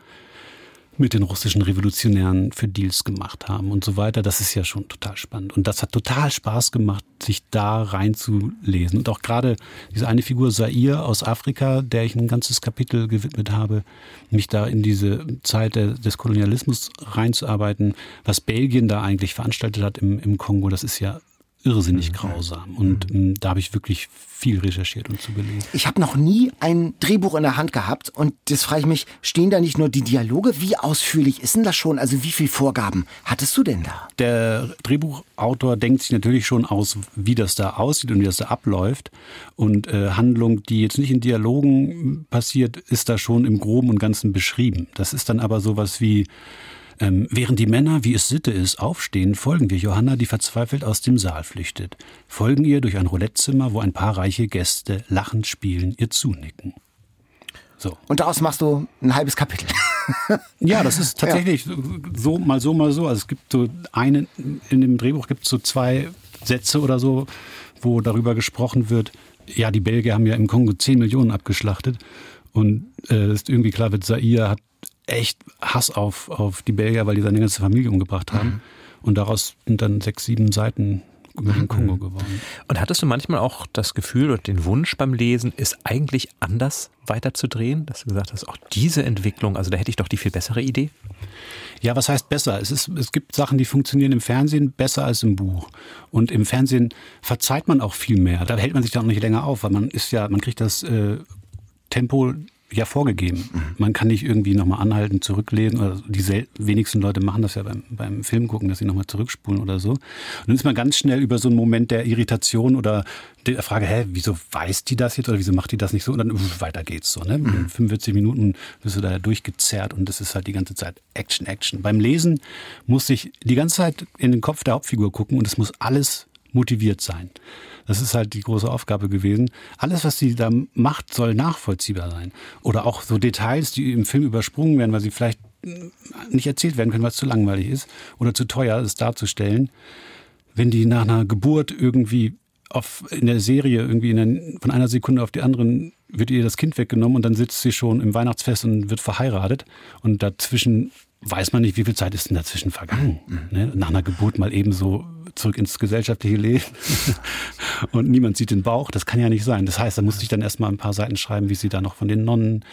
mit den russischen Revolutionären für Deals gemacht haben und so weiter. Das ist ja schon total spannend. Und das hat total Spaß gemacht, sich da reinzulesen. Und auch gerade diese eine Figur Sair aus Afrika, der ich ein ganzes Kapitel gewidmet habe, mich da in diese Zeit des Kolonialismus reinzuarbeiten, was Belgien da eigentlich veranstaltet hat im, im Kongo, das ist ja irrsinnig mhm. grausam. Und ähm, da habe ich wirklich viel recherchiert und zugelesen. Ich habe noch nie ein Drehbuch in der Hand gehabt und das frage ich mich, stehen da nicht nur die Dialoge? Wie ausführlich ist denn das schon? Also wie viele Vorgaben hattest du denn da? Der Drehbuchautor denkt sich natürlich schon aus, wie das da aussieht und wie das da abläuft. Und äh, Handlung, die jetzt nicht in Dialogen passiert, ist da schon im Groben und Ganzen beschrieben. Das ist dann aber sowas wie ähm, während die Männer, wie es Sitte ist, aufstehen, folgen wir Johanna, die verzweifelt aus dem Saal flüchtet. Folgen ihr durch ein Roulettezimmer, wo ein paar reiche Gäste lachend spielen, ihr zunicken. So. Und daraus machst du ein halbes Kapitel. ja, das ist tatsächlich ja. so, mal so, mal so. Also es gibt so eine, in dem Drehbuch gibt es so zwei Sätze oder so, wo darüber gesprochen wird, ja, die Belgier haben ja im Kongo 10 Millionen abgeschlachtet. Und äh, ist irgendwie klar wird, Zaire hat echt Hass auf, auf die Belgier, weil die seine ganze Familie umgebracht haben. Mhm. Und daraus sind dann sechs, sieben Seiten über den Kongo mhm. geworden. Und hattest du manchmal auch das Gefühl oder den Wunsch beim Lesen, es eigentlich anders weiterzudrehen? Dass du gesagt hast, auch diese Entwicklung, also da hätte ich doch die viel bessere Idee? Ja, was heißt besser? Es, ist, es gibt Sachen, die funktionieren im Fernsehen besser als im Buch. Und im Fernsehen verzeiht man auch viel mehr. Da hält man sich dann auch nicht länger auf, weil man ist ja, man kriegt das äh, Tempo ja vorgegeben. Man kann nicht irgendwie nochmal anhalten, zurücklesen. Oder die wenigsten Leute machen das ja beim, beim Film gucken, dass sie nochmal zurückspulen oder so. Und dann ist man ganz schnell über so einen Moment der Irritation oder der Frage, hä, wieso weiß die das jetzt oder wieso macht die das nicht so? Und dann uff, weiter geht's so. Ne? In 45 Minuten bist du da durchgezerrt und das ist halt die ganze Zeit Action, Action. Beim Lesen muss ich die ganze Zeit in den Kopf der Hauptfigur gucken und es muss alles motiviert sein. Das ist halt die große Aufgabe gewesen. Alles, was sie da macht, soll nachvollziehbar sein. Oder auch so Details, die im Film übersprungen werden, weil sie vielleicht nicht erzählt werden können, weil es zu langweilig ist oder zu teuer ist darzustellen. Wenn die nach einer Geburt irgendwie auf, in der Serie irgendwie der, von einer Sekunde auf die anderen wird ihr das Kind weggenommen und dann sitzt sie schon im Weihnachtsfest und wird verheiratet und dazwischen weiß man nicht, wie viel Zeit ist denn dazwischen vergangen. Mhm. Ne? Nach einer Geburt mal eben so zurück ins gesellschaftliche Leben und niemand sieht den Bauch. Das kann ja nicht sein. Das heißt, da musste ich dann erstmal ein paar Seiten schreiben, wie sie da noch von den Nonnen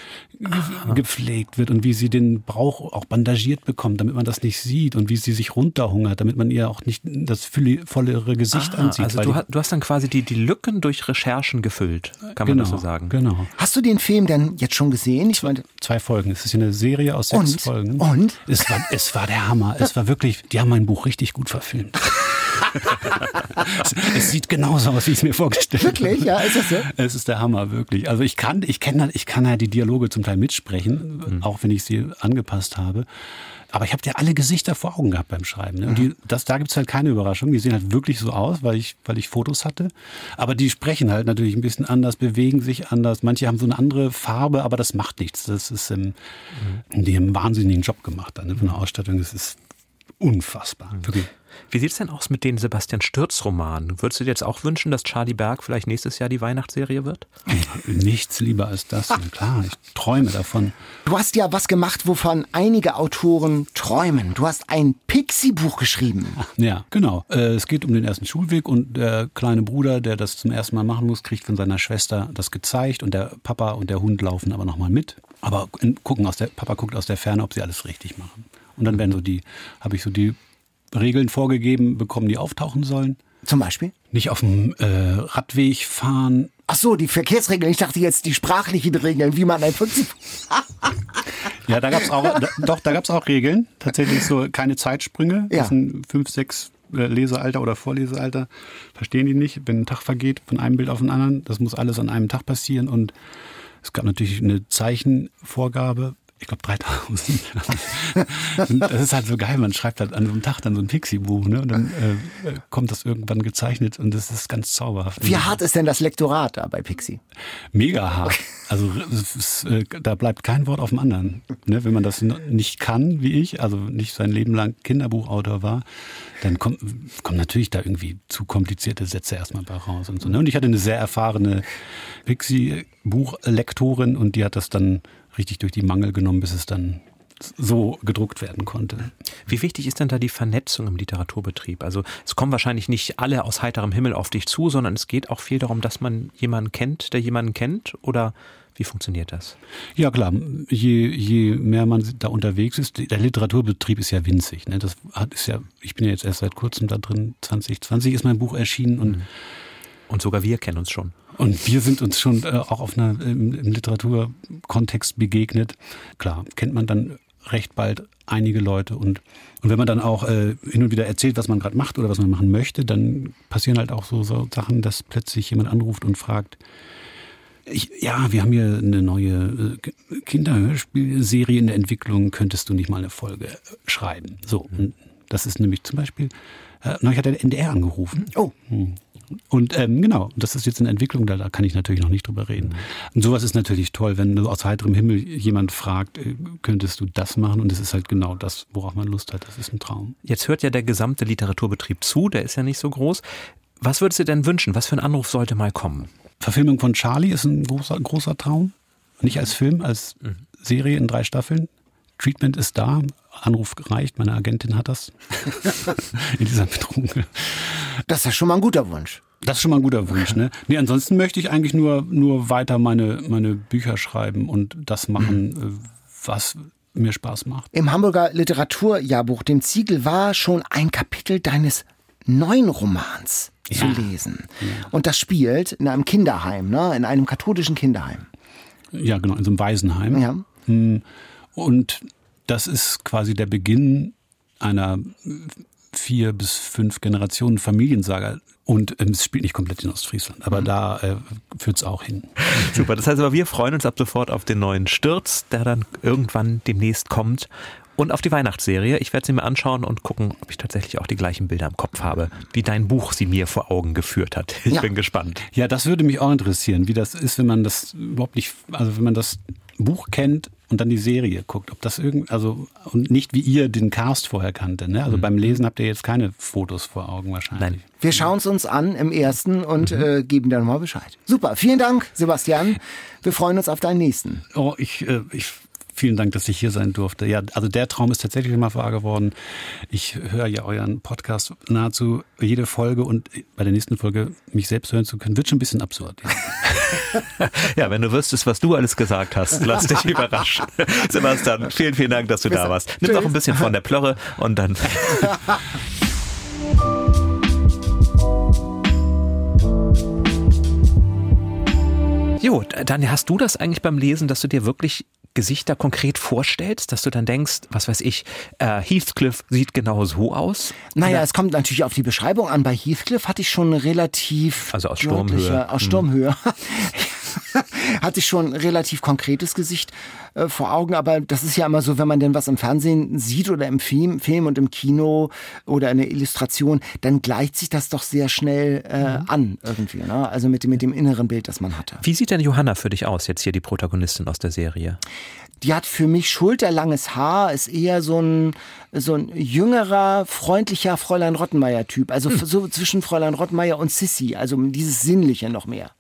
Aha. gepflegt wird und wie sie den Bauch auch bandagiert bekommt, damit man das nicht sieht und wie sie sich runterhungert, damit man ihr auch nicht das vollere Gesicht Aha, ansieht. Also du, du, hast dann quasi die, die Lücken durch Recherchen gefüllt, kann genau, man das so sagen. Genau. Hast du den Film denn jetzt schon gesehen? Ich meine, zwei Folgen. Es ist eine Serie aus sechs und? Folgen. Und? Es war, es war der Hammer. Es war wirklich, die haben mein Buch richtig gut verfilmt. es sieht genauso aus, wie ich es mir vorgestellt habe. Wirklich? Ja, ist das so? Es ist der Hammer, wirklich. Also ich kann, ich kenne, ich kann ja die Dialoge zum Teil mitsprechen, mhm. auch wenn ich sie angepasst habe. Aber ich habe ja alle Gesichter vor Augen gehabt beim Schreiben. Ne? Und die, das, da gibt's halt keine Überraschung. Die sehen halt wirklich so aus, weil ich, weil ich Fotos hatte. Aber die sprechen halt natürlich ein bisschen anders, bewegen sich anders. Manche haben so eine andere Farbe, aber das macht nichts. Das ist, ähm, mhm. die haben einen wahnsinnigen Job gemacht ne, von der Ausstattung. Das ist unfassbar. Mhm. Wie sieht es denn aus mit den Sebastian Stürz-Romanen? Würdest du dir jetzt auch wünschen, dass Charlie Berg vielleicht nächstes Jahr die Weihnachtsserie wird? Nichts lieber als das. Klar, ich träume davon. Du hast ja was gemacht, wovon einige Autoren träumen. Du hast ein Pixie-Buch geschrieben. Ja, genau. Äh, es geht um den ersten Schulweg und der kleine Bruder, der das zum ersten Mal machen muss, kriegt von seiner Schwester das gezeigt und der Papa und der Hund laufen aber nochmal mit. Aber gucken aus der, Papa guckt aus der Ferne, ob sie alles richtig machen. Und dann werden so die, habe ich so die Regeln vorgegeben bekommen, die auftauchen sollen. Zum Beispiel? Nicht auf dem äh, Radweg fahren. Ach so, die Verkehrsregeln. Ich dachte jetzt die sprachlichen Regeln, wie man ein Prinzip. ja, da gab's auch, da, doch, da gab's auch Regeln. Tatsächlich so keine Zeitsprünge. Ja. Das sind fünf, sechs äh, Lesealter oder Vorlesealter. Verstehen die nicht, wenn ein Tag vergeht von einem Bild auf den anderen. Das muss alles an einem Tag passieren und es gab natürlich eine Zeichenvorgabe, ich glaube 3000. das ist halt so geil, man schreibt halt an so einem Tag dann so ein Pixie-Buch ne? und dann äh, kommt das irgendwann gezeichnet und das ist ganz zauberhaft. Wie hart ist denn das Lektorat da bei Pixie? Mega hart. Also es, äh, da bleibt kein Wort auf dem anderen. Ne? Wenn man das nicht kann, wie ich, also nicht sein Leben lang Kinderbuchautor war, dann kommt, kommen natürlich da irgendwie zu komplizierte Sätze erstmal bei raus und so. Ne? Und ich hatte eine sehr erfahrene Pixie-Buchlektorin und die hat das dann richtig durch die Mangel genommen, bis es dann so gedruckt werden konnte. Wie wichtig ist denn da die Vernetzung im Literaturbetrieb? Also es kommen wahrscheinlich nicht alle aus heiterem Himmel auf dich zu, sondern es geht auch viel darum, dass man jemanden kennt, der jemanden kennt oder wie funktioniert das? Ja klar, je, je mehr man da unterwegs ist, der Literaturbetrieb ist ja winzig. Ne? Das hat, ist ja, ich bin ja jetzt erst seit kurzem da drin, 2020 ist mein Buch erschienen und mhm. und sogar wir kennen uns schon. Und wir sind uns schon äh, auch auf einer, im, im Literaturkontext begegnet. Klar, kennt man dann recht bald einige Leute und und wenn man dann auch äh, hin und wieder erzählt, was man gerade macht oder was man machen möchte, dann passieren halt auch so, so Sachen, dass plötzlich jemand anruft und fragt, ich, ja, wir haben hier eine neue äh, Kinderhörspielserie in der Entwicklung. Könntest du nicht mal eine Folge schreiben? So, und das ist nämlich zum Beispiel, äh, neulich hat der NDR angerufen. Oh. Hm. Und ähm, genau, das ist jetzt in Entwicklung, da, da kann ich natürlich noch nicht drüber reden. Und sowas ist natürlich toll, wenn aus heiterem Himmel jemand fragt, äh, könntest du das machen? Und es ist halt genau das, worauf man Lust hat. Das ist ein Traum. Jetzt hört ja der gesamte Literaturbetrieb zu, der ist ja nicht so groß. Was würdest du denn wünschen? Was für ein Anruf sollte mal kommen? Verfilmung von Charlie ist ein großer, großer Traum. Nicht als Film, als mhm. Serie in drei Staffeln. Treatment ist da. Anruf gereicht. Meine Agentin hat das. in dieser Betrug. Das ist ja schon mal ein guter Wunsch. Das ist schon mal ein guter Wunsch, ne? Nee, ansonsten möchte ich eigentlich nur, nur weiter meine, meine Bücher schreiben und das machen, mhm. was mir Spaß macht. Im Hamburger Literaturjahrbuch, dem Ziegel, war schon ein Kapitel deines neuen Romans ja. zu lesen. Ja. Und das spielt in einem Kinderheim, ne? in einem katholischen Kinderheim. Ja, genau, in so einem Waisenheim. Ja. Hm. Und das ist quasi der Beginn einer vier bis fünf Generationen Familiensaga. Und ähm, es spielt nicht komplett in Ostfriesland, aber mhm. da äh, führt es auch hin. Super, das heißt aber, wir freuen uns ab sofort auf den neuen Sturz, der dann irgendwann demnächst kommt und auf die Weihnachtsserie. Ich werde sie mir anschauen und gucken, ob ich tatsächlich auch die gleichen Bilder im Kopf habe, wie dein Buch sie mir vor Augen geführt hat. Ich ja. bin gespannt. Ja, das würde mich auch interessieren, wie das ist, wenn man das überhaupt nicht, also wenn man das Buch kennt und dann die Serie guckt, ob das irgend, also und nicht wie ihr den Cast vorher kannte. Ne? Also mhm. beim Lesen habt ihr jetzt keine Fotos vor Augen wahrscheinlich. Nein. Wir schauen es uns an im ersten und mhm. äh, geben dann mal Bescheid. Super, vielen Dank, Sebastian. Wir freuen uns auf deinen nächsten. Oh, ich, äh, ich Vielen Dank, dass ich hier sein durfte. Ja, also der Traum ist tatsächlich immer wahr geworden. Ich höre ja euren Podcast nahezu jede Folge und bei der nächsten Folge mich selbst hören zu können, wird schon ein bisschen absurd. Ja, ja wenn du wüsstest, was du alles gesagt hast, lass dich überraschen. Sebastian, vielen, vielen Dank, dass du Bis da warst. Nimm doch ein bisschen von der Plörre und dann. Jo, Daniel, hast du das eigentlich beim Lesen, dass du dir wirklich Gesichter konkret vorstellst, dass du dann denkst, was weiß ich, äh, Heathcliff sieht genau so aus? Naja, Oder? es kommt natürlich auf die Beschreibung an. Bei Heathcliff hatte ich schon relativ. Also aus Sturmhöhe. Aus Sturmhöhe. Hm. hatte ich schon ein relativ konkretes Gesicht äh, vor Augen, aber das ist ja immer so, wenn man denn was im Fernsehen sieht oder im Film, Film und im Kino oder eine Illustration, dann gleicht sich das doch sehr schnell äh, mhm. an irgendwie, ne? also mit, mit dem inneren Bild, das man hatte. Wie sieht denn Johanna für dich aus, jetzt hier die Protagonistin aus der Serie? Die hat für mich schulterlanges Haar, ist eher so ein, so ein jüngerer, freundlicher Fräulein Rottenmeier-Typ. Also hm. so zwischen Fräulein Rottenmeier und Sissy, also dieses Sinnliche noch mehr.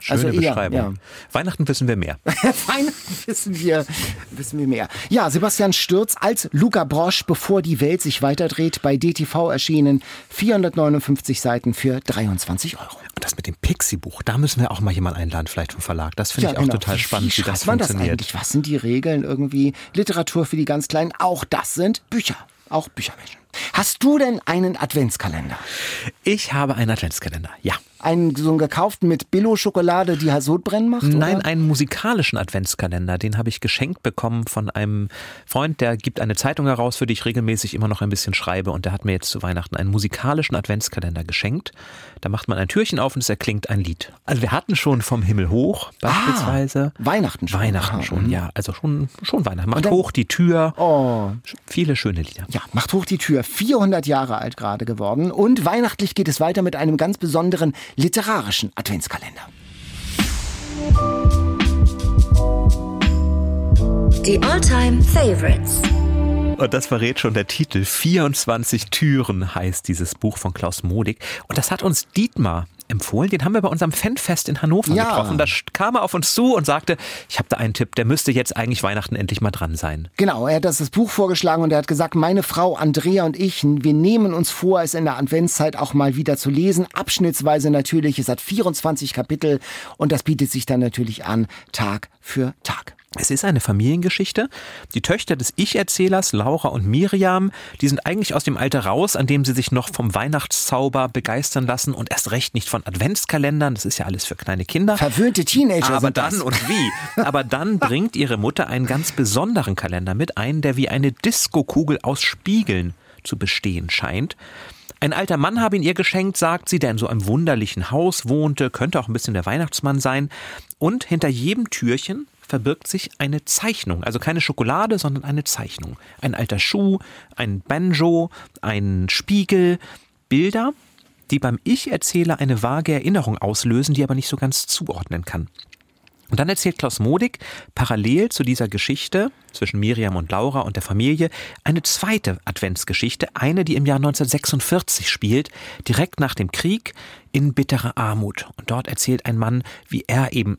Schöne also Beschreibung. Ja. Weihnachten wissen wir mehr. Weihnachten wissen wir, wissen wir mehr. Ja, Sebastian Stürz als Luca Brosch, bevor die Welt sich weiterdreht, bei DTV erschienen. 459 Seiten für 23 Euro. Und das mit dem Pixie-Buch, da müssen wir auch mal jemanden einladen, vielleicht vom Verlag. Das finde ja, ich auch genau. total spannend, wie, wie das funktioniert. Das eigentlich? Was sind die Regeln irgendwie? Literatur für die ganz Kleinen, auch das sind Bücher. Auch Büchermenschen. Hast du denn einen Adventskalender? Ich habe einen Adventskalender, ja. Einen so einen gekauften mit Billo-Schokolade, die halt Sodbrennen macht? Nein, oder? einen musikalischen Adventskalender. Den habe ich geschenkt bekommen von einem Freund, der gibt eine Zeitung heraus, für die ich regelmäßig immer noch ein bisschen schreibe. Und der hat mir jetzt zu Weihnachten einen musikalischen Adventskalender geschenkt. Da macht man ein Türchen auf und es erklingt ein Lied. Also wir hatten schon vom Himmel hoch beispielsweise. Ah, Weihnachten schon. Weihnachten schon, mhm. ja. Also schon, schon Weihnachten. Macht dann, hoch die Tür. Oh. Viele schöne Lieder. Ja, macht hoch die Tür. 400 Jahre alt gerade geworden. Und weihnachtlich geht es weiter mit einem ganz besonderen literarischen Adventskalender. Die Alltime Favorites. Und das verrät schon der Titel. 24 Türen heißt dieses Buch von Klaus Modig. Und das hat uns Dietmar empfohlen. Den haben wir bei unserem Fanfest in Hannover Ja. getroffen. Da kam er auf uns zu und sagte, ich habe da einen Tipp, der müsste jetzt eigentlich Weihnachten endlich mal dran sein. Genau, er hat das, das Buch vorgeschlagen und er hat gesagt, meine Frau Andrea und ich, wir nehmen uns vor, es in der Adventszeit auch mal wieder zu lesen. Abschnittsweise natürlich. Es hat 24 Kapitel und das bietet sich dann natürlich an, Tag für Tag. Es ist eine Familiengeschichte. Die Töchter des Ich-Erzählers, Laura und Miriam, die sind eigentlich aus dem Alter raus, an dem sie sich noch vom Weihnachtszauber begeistern lassen und erst recht nicht von Adventskalendern. Das ist ja alles für kleine Kinder. Verwöhnte Teenager Aber sind das. dann und wie? Aber dann bringt ihre Mutter einen ganz besonderen Kalender mit ein, der wie eine Diskokugel aus Spiegeln zu bestehen scheint. Ein alter Mann habe ihn ihr geschenkt, sagt sie, der in so einem wunderlichen Haus wohnte, könnte auch ein bisschen der Weihnachtsmann sein. Und hinter jedem Türchen verbirgt sich eine Zeichnung, also keine Schokolade, sondern eine Zeichnung. Ein alter Schuh, ein Banjo, ein Spiegel, Bilder, die beim Ich-Erzähler eine vage Erinnerung auslösen, die er aber nicht so ganz zuordnen kann. Und dann erzählt Klaus Modig parallel zu dieser Geschichte zwischen Miriam und Laura und der Familie eine zweite Adventsgeschichte, eine, die im Jahr 1946 spielt, direkt nach dem Krieg in bitterer Armut. Und dort erzählt ein Mann, wie er eben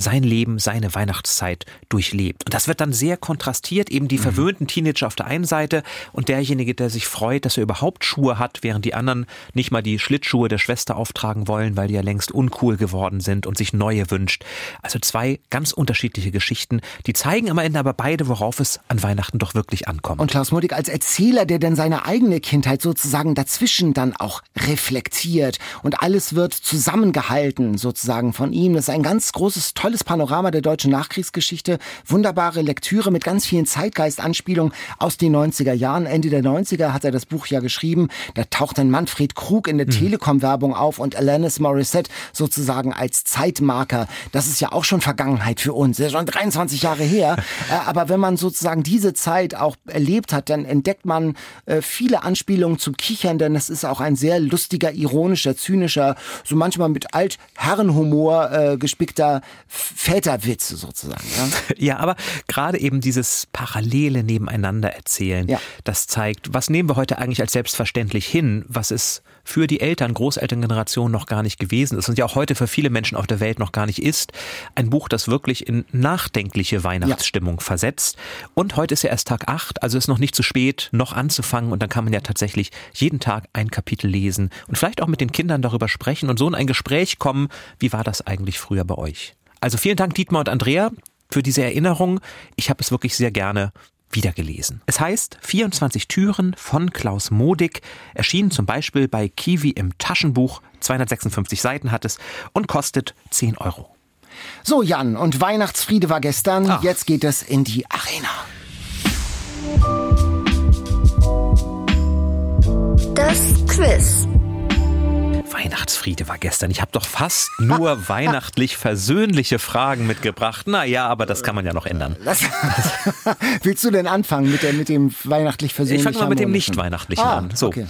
sein Leben, seine Weihnachtszeit durchlebt. Und das wird dann sehr kontrastiert, eben die verwöhnten Teenager auf der einen Seite und derjenige, der sich freut, dass er überhaupt Schuhe hat, während die anderen nicht mal die Schlittschuhe der Schwester auftragen wollen, weil die ja längst uncool geworden sind und sich neue wünscht. Also zwei ganz unterschiedliche Geschichten, die zeigen am Ende aber beide, worauf es an Weihnachten doch wirklich ankommt. Und Klaus Modig als Erzähler, der dann seine eigene Kindheit sozusagen dazwischen dann auch reflektiert und alles wird zusammengehalten sozusagen von ihm. Das ist ein ganz großes, tolles Panorama der deutschen Nachkriegsgeschichte. Wunderbare Lektüre mit ganz vielen Zeitgeist-Anspielungen aus den 90er Jahren. Ende der 90er hat er das Buch ja geschrieben. Da taucht dann Manfred Krug in der Telekom-Werbung auf und Alanis Morissette sozusagen als Zeitmarker. Das ist ja auch schon Vergangenheit für uns. Das ist schon 23 Jahre her. Äh, Aber wenn man sozusagen diese Zeit auch erlebt hat, dann entdeckt man äh, viele Anspielungen zum Kichern, denn es ist auch ein sehr lustiger, ironischer, zynischer, so manchmal mit Altherrenhumor äh, gespickter Väterwitz sozusagen. Ja? Ja, aber gerade eben dieses parallele Nebeneinander erzählen, Ja. das zeigt, was nehmen wir heute eigentlich als selbstverständlich hin, was es für die Eltern, Großelterngeneration noch gar nicht gewesen ist und ja auch heute für viele Menschen auf der Welt noch gar nicht ist. Ein Buch, das wirklich in nachdenkliche Weihnachtsstimmung versetzt. Und heute ist ja erst Tag 8, also ist noch nicht zu spät, noch anzufangen und dann kann man ja tatsächlich jeden Tag ein Kapitel lesen und vielleicht auch mit den Kindern darüber sprechen und so in ein Gespräch kommen, wie war das eigentlich früher bei euch? Also vielen Dank Dietmar und Andrea für diese Erinnerung. Ich habe es wirklich sehr gerne wiedergelesen. Es heißt 24 Türen von Klaus Modig, erschienen zum Beispiel bei Kiwi im Taschenbuch, 256 Seiten hat es und kostet 10 Euro. So, Jan, und Weihnachtsfriede war gestern. Ach. Jetzt geht es in die Arena. Weihnachtsfriede war gestern. Ich habe doch fast nur weihnachtlich versöhnliche Fragen mitgebracht. Na ja, aber das kann man ja noch ändern. Das, willst du denn anfangen mit, der, mit dem weihnachtlich versöhnlichen? Ich fange mal mit dem harmonischen? nicht-weihnachtlichen ah, an. So. Okay.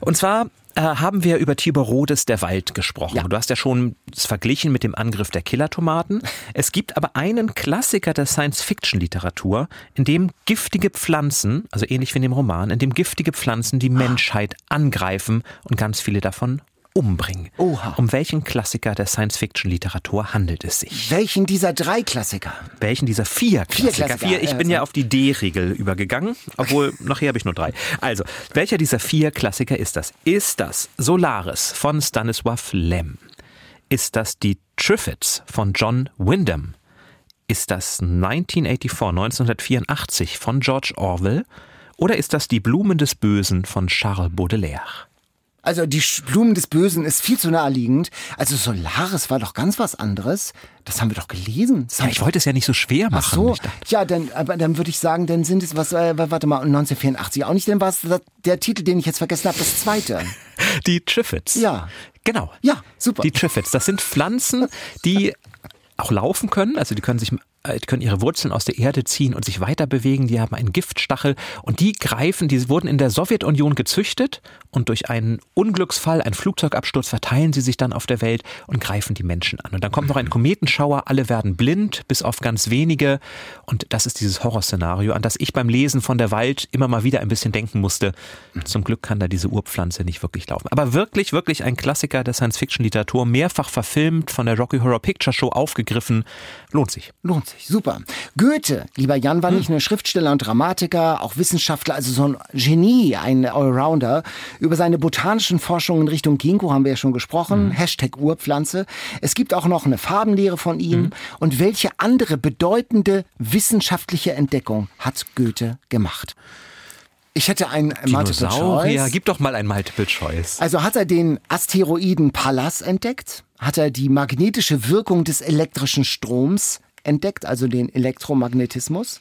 Und zwar äh, haben wir über Tibor Rodes Der Wald gesprochen. Ja. Du hast ja schon es verglichen mit dem Angriff der Killertomaten. Es gibt aber einen Klassiker der Science-Fiction-Literatur, in dem giftige Pflanzen, also ähnlich wie in dem Roman, in dem giftige Pflanzen die Menschheit angreifen und ganz viele davon umbringen. Oha. Um welchen Klassiker der Science-Fiction-Literatur handelt es sich? Welchen dieser drei Klassiker? Welchen dieser vier Vier Klassiker? Klassiker, Vier, ich bin ja auf die D-Regel übergegangen, obwohl nachher habe ich nur drei. Also, welcher dieser vier Klassiker ist das? Ist das Solaris von Stanislaw Lem? Ist das die Triffids von John Wyndham? Ist das 1984, 1984 von George Orwell? Oder ist das die Blumen des Bösen von Charles Baudelaire? Also die Blumen des Bösen ist viel zu naheliegend. Also Solaris war doch ganz was anderes. Das haben wir doch gelesen. Ja, ich wollte es ja nicht so schwer Ach machen. so, Ich dachte, ja, dann, aber dann würde ich sagen, dann sind es was, äh, warte mal, 1984 auch nicht, dann war es der Titel, den ich jetzt vergessen habe, das zweite. Die Triffids. Ja. Genau. Ja, super. Die Triffids, das sind Pflanzen, die auch laufen können, also die können sich können ihre Wurzeln aus der Erde ziehen und sich weiter bewegen. Die haben einen Giftstachel und die greifen, die wurden in der Sowjetunion gezüchtet und durch einen Unglücksfall, einen Flugzeugabsturz verteilen sie sich dann auf der Welt und greifen die Menschen an. Und dann kommt noch ein Kometenschauer, alle werden blind, bis auf ganz wenige. Und das ist dieses Horrorszenario, an das ich beim Lesen von der Wald immer mal wieder ein bisschen denken musste. Zum Glück kann da diese Urpflanze nicht wirklich laufen. Aber wirklich, wirklich ein Klassiker der Science-Fiction-Literatur, mehrfach verfilmt, von der Rocky Horror Picture Show aufgegriffen. Lohnt sich. Lohnt sich, super. Goethe, lieber Jan, war nicht nur Schriftsteller und Dramatiker, auch Wissenschaftler, also so ein Genie, ein Allrounder. Über seine botanischen Forschungen in Richtung Ginkgo haben wir ja schon gesprochen. Hashtag Urpflanze. Es gibt auch noch eine Farbenlehre von ihm. Und welche andere bedeutende wissenschaftliche Entdeckung hat Goethe gemacht? Ich hätte ein Multiple Choice. gib doch mal ein Multiple Choice. Also hat er den Asteroiden Pallas entdeckt? Hat er die magnetische Wirkung des elektrischen Stroms entdeckt, also den Elektromagnetismus?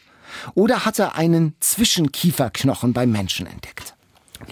Oder hat er einen Zwischenkieferknochen beim Menschen entdeckt?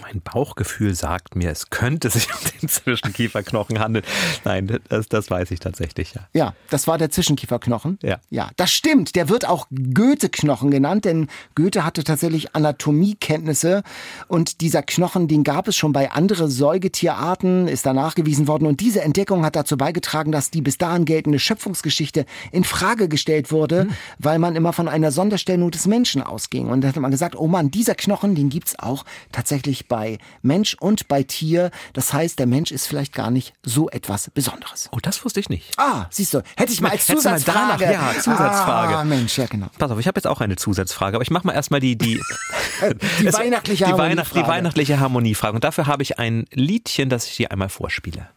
Mein Bauchgefühl sagt mir, es könnte sich um den Zwischenkieferknochen handeln. Nein, das, das weiß ich tatsächlich, ja. Ja, das war der Zwischenkieferknochen. Ja. Ja, das stimmt. Der wird auch Goethe-Knochen genannt, denn Goethe hatte tatsächlich Anatomiekenntnisse und dieser Knochen, den gab es schon bei anderen Säugetierarten, ist da nachgewiesen worden und diese Entdeckung hat dazu beigetragen, dass die bis dahin geltende Schöpfungsgeschichte in Frage gestellt wurde, weil man immer von einer Sonderstellung des Menschen ausging. Und da hat man gesagt, oh Mann, dieser Knochen, den gibt's auch tatsächlich bei Mensch und bei Tier. Das heißt, der Mensch ist vielleicht gar nicht so etwas Besonderes. Oh, das wusste ich nicht. Ah, siehst du, hätte ich mal als du mal Zusatzfrage. danach- ja, Zusatzfrage. Ah, Mensch, ja genau. Pass auf, ich habe jetzt auch eine Zusatzfrage, aber ich mache mal erstmal die die, Die Es- weihnachtliche die, Weihnacht, die Harmoniefrage. weihnachtliche Harmoniefrage. Und dafür habe ich ein Liedchen, das ich dir einmal vorspiele.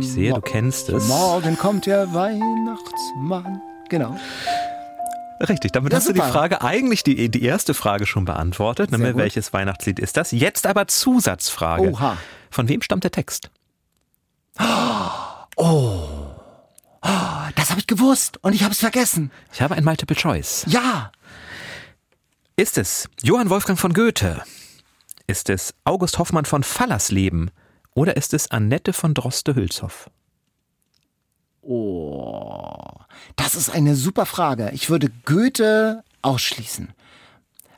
Ich sehe, du kennst es. Morgen kommt der Weihnachtsmann. Genau. Richtig, damit Ja, hast du die. Frage, eigentlich die, die erste Frage schon beantwortet. Sehr Nämlich, gut. welches Weihnachtslied ist das? Jetzt aber Zusatzfrage. Oha. Von wem stammt der Text? Das habe ich gewusst und ich habe es vergessen. Ich habe ein Multiple Choice. Ja, Ist es Johann Wolfgang von Goethe? Ist es August Hoffmann von Fallersleben? Oder ist es Annette von Droste-Hülshoff? das ist eine super Frage. Ich würde Goethe ausschließen.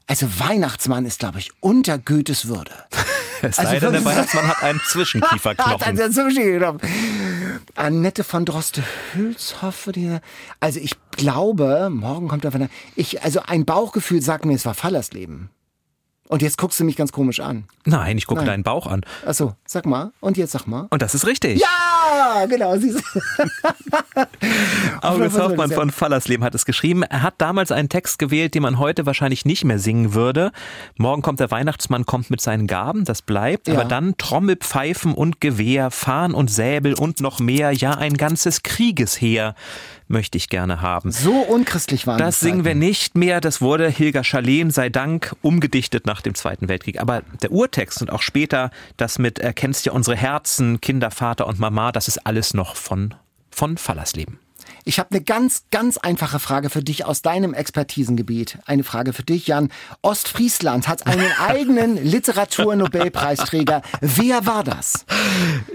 Also Weihnachtsmann ist, glaube ich, unter Goethes Würde. Es Also sei denn, der Weihnachtsmann hat einen Hat Zwischenkieferknochen. er so schön genommen. Annette von Droste-Hülshoff. Also ich glaube, morgen kommt er von der... Ich, also ein Bauchgefühl sagt mir, es war Fallersleben. Und jetzt guckst du mich ganz komisch an. Nein, ich gucke Nein. deinen Bauch an. Achso, sag mal. Und jetzt sag mal. Und das ist richtig. Ja, genau. August Hoffmann von Fallersleben hat es geschrieben. Er hat damals einen Text gewählt, den man heute wahrscheinlich nicht mehr singen würde. Morgen kommt der Weihnachtsmann, kommt mit seinen Gaben, das bleibt. Ja. Aber dann Trommel, Pfeifen und Gewehr, Fahnen und Säbel und noch mehr. Ja, ein ganzes Kriegesheer möchte ich gerne haben. So unchristlich waren Das singen wir nicht mehr. Das wurde Hilger Schalem, sei Dank, umgedichtet nach dem Zweiten Weltkrieg. Aber der Urtext und auch später das mit Erkennst ja unsere Herzen, Kinder, Vater und Mama, das ist alles noch von, von Fallersleben. Ich habe eine ganz, ganz einfache Frage für dich aus deinem Expertisengebiet. Eine Frage für dich, Jan. Ostfriesland hat einen eigenen Literaturnobelpreisträger. Wer war das?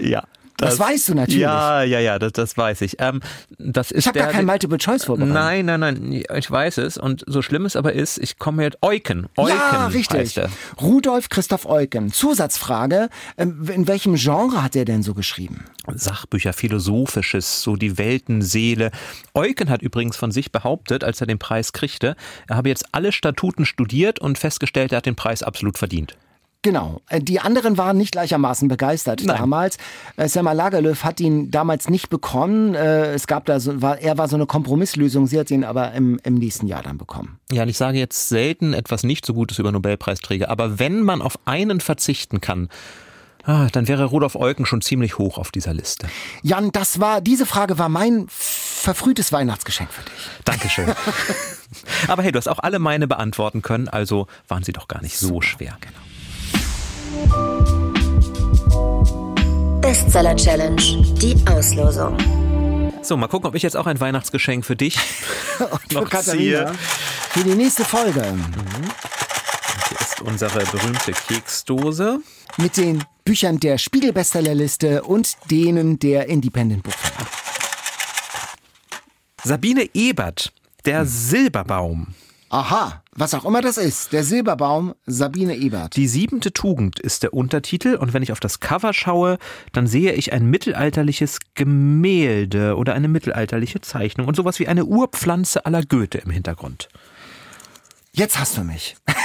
Ja. Das weißt du natürlich. Ja, ja, ja, das, das weiß ich. Ähm, das ist Ich habe gar kein Multiple Choice vorbereitet. Nein, nein, nein, ich weiß es. Und so schlimm es aber ist, ich komme jetzt Euken. Euken ja, richtig. Rudolf Christoph Eucken. Zusatzfrage, ähm, in welchem Genre hat er denn so geschrieben? Sachbücher, Philosophisches, so die Weltenseele. Eucken hat übrigens von sich behauptet, als er den Preis kriegte, er habe jetzt alle Statuten studiert und festgestellt, er hat den Preis absolut verdient. Genau. Äh, Die anderen waren nicht gleichermaßen begeistert Nein. damals. Äh, Selma Lagerlöf hat ihn damals nicht bekommen. Äh, Es gab da so, war, er war so eine Kompromisslösung. Sie hat ihn aber im, im nächsten Jahr dann bekommen. Ja, und ich sage jetzt selten etwas nicht so Gutes über Nobelpreisträger, aber wenn man auf einen verzichten kann, ah, dann wäre Rudolf Eucken schon ziemlich hoch auf dieser Liste. Jan, das war, diese Frage war mein verfrühtes Weihnachtsgeschenk für dich. Dankeschön. aber hey, du hast auch alle meine beantworten können, also waren sie doch gar nicht so schwer. Bestseller Challenge. Die Auslosung. So, mal gucken, ob ich jetzt auch ein Weihnachtsgeschenk für dich Für noch Katharina. ziehe. Für die nächste Folge. Hier ist unsere berühmte Keksdose. Mit den Büchern der Spiegel-Bestsellerliste und denen der Independent Book Fair. Sabine Ebert, der Silberbaum. Aha, was auch immer das ist. Der Silberbaum, Sabine Ebert. Die siebente Tugend ist der Untertitel und wenn ich auf das Cover schaue, dann sehe ich ein mittelalterliches Gemälde oder eine mittelalterliche Zeichnung und sowas wie eine Urpflanze aller Goethe im Hintergrund. Jetzt hast du mich.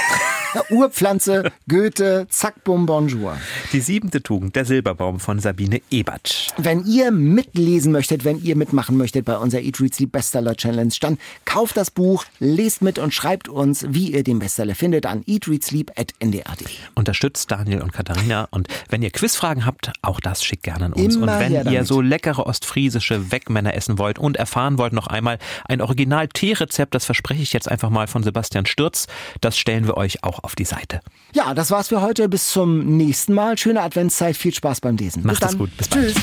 Urpflanze, Goethe, zack, bum, bonjour. Die siebente Tugend, der Silberbaum von Sabine Ebert. Wenn ihr mitlesen möchtet, wenn ihr mitmachen möchtet bei unserer Eat, Read, Sleep Bestseller Challenge, dann kauft das Buch, lest mit und schreibt uns, wie ihr den Bestseller findet an eatreadsleep.ndr.de. Unterstützt Daniel und Katharina und wenn ihr Quizfragen habt, auch das schickt gerne an uns. Immer und wenn ihr damit. so leckere ostfriesische Wegmänner essen wollt und erfahren wollt noch einmal ein Original-Tee-Rezept, das verspreche ich jetzt einfach mal von Sebastian Stürz, das stellen wir euch auch auf die Seite. Ja, das war's für heute. Bis zum nächsten Mal. Schöne Adventszeit. Viel Spaß beim Lesen. Macht es gut. Bis bald. Tschüss.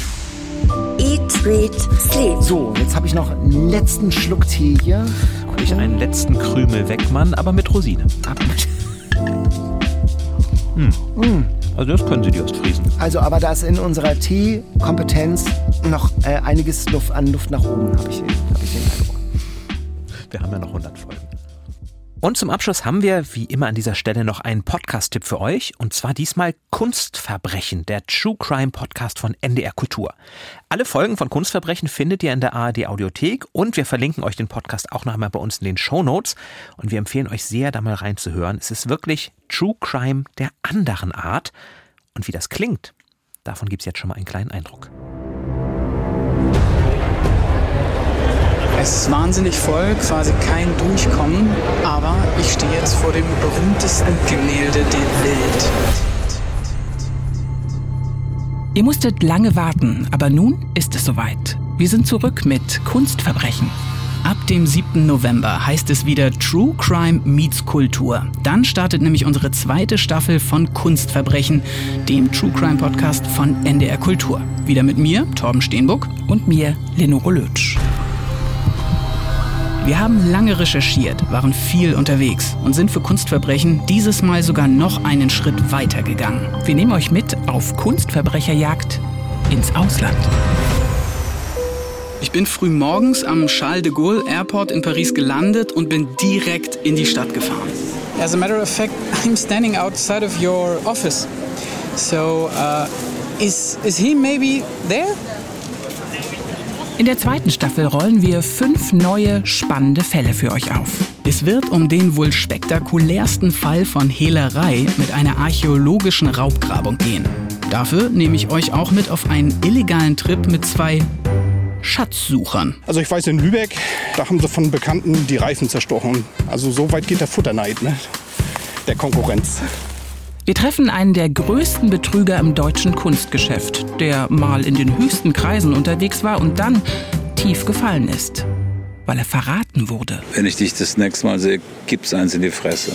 Eat, Read, Sleep. So, jetzt habe ich noch einen letzten Schluck Tee hier. Ich einen letzten Krümel Wegmann, aber mit Rosine. Ab- Also das können Sie die Ostfriesen. Also, aber da ist in unserer Tee-Kompetenz noch äh, einiges Luft, an Luft nach oben, habe ich, den- hab ich den Eindruck. Wir haben ja noch 100 Folgen. Und zum Abschluss haben wir, wie immer an dieser Stelle, noch einen Podcast-Tipp für euch. Und zwar diesmal Kunstverbrechen, der True Crime Podcast von NDR Kultur. Alle Folgen von Kunstverbrechen findet ihr in der ARD Audiothek und wir verlinken euch den Podcast auch noch einmal bei uns in den Show Notes. Und wir empfehlen euch sehr, da mal reinzuhören. Es ist wirklich True Crime der anderen Art. Und wie das klingt, davon gibt es jetzt schon mal einen kleinen Eindruck. Es ist wahnsinnig voll, quasi kein Durchkommen, aber ich stehe jetzt vor dem berühmtesten Gemälde der Welt. Ihr musstet lange warten, aber nun ist es soweit. Wir sind zurück mit Kunstverbrechen. Ab dem 7. November heißt es wieder True Crime meets Kultur. Dann startet nämlich unsere zweite Staffel von Kunstverbrechen, dem True Crime Podcast von NDR Kultur. Wieder mit mir, Torben Steenbuck, und mir, Lenore Lötsch. Wir haben lange recherchiert, waren viel unterwegs und sind für Kunstverbrechen dieses Mal sogar noch einen Schritt weiter gegangen. Wir nehmen euch mit auf Kunstverbrecherjagd ins Ausland. Ich bin früh morgens am Charles de Gaulle Airport in Paris gelandet und bin direkt in die Stadt gefahren. As a matter of fact, I'm standing outside of your office. So, uh, is, is he maybe there? In der zweiten Staffel rollen wir fünf neue, spannende Fälle für euch auf. Es wird um den wohl spektakulärsten Fall von Hehlerei mit einer archäologischen Raubgrabung gehen. Dafür nehme ich euch auch mit auf einen illegalen Trip mit zwei Schatzsuchern. Also ich weiß in Lübeck, da haben sie von Bekannten die Reifen zerstochen. Also so weit geht der Futterneid, ne? Der Konkurrenz. Wir treffen einen der größten Betrüger im deutschen Kunstgeschäft, der mal in den höchsten Kreisen unterwegs war und dann tief gefallen ist, weil er verraten wurde. Wenn ich dich das nächste Mal sehe, gibt's eins in die Fresse.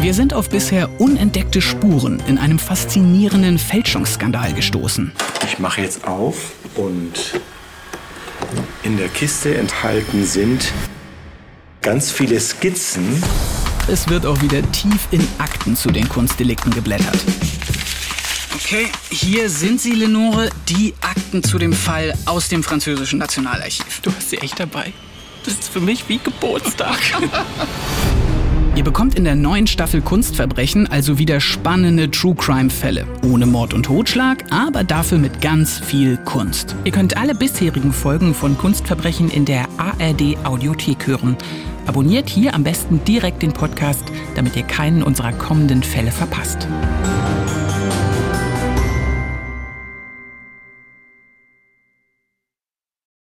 Wir sind auf bisher unentdeckte Spuren in einem faszinierenden Fälschungsskandal gestoßen. Ich mache jetzt auf und in der Kiste enthalten sind ganz viele Skizzen. Es wird auch wieder tief in Akten zu den Kunstdelikten geblättert. Okay, hier sind sie, Lenore, die Akten zu dem Fall aus dem französischen Nationalarchiv. Du hast sie echt dabei. Das ist für mich wie Geburtstag. Ihr bekommt in der neuen Staffel Kunstverbrechen also wieder spannende True Crime Fälle. Ohne Mord und Totschlag, aber dafür mit ganz viel Kunst. Ihr könnt alle bisherigen Folgen von Kunstverbrechen in der ARD Audiothek hören. Abonniert hier am besten direkt den Podcast, damit ihr keinen unserer kommenden Fälle verpasst.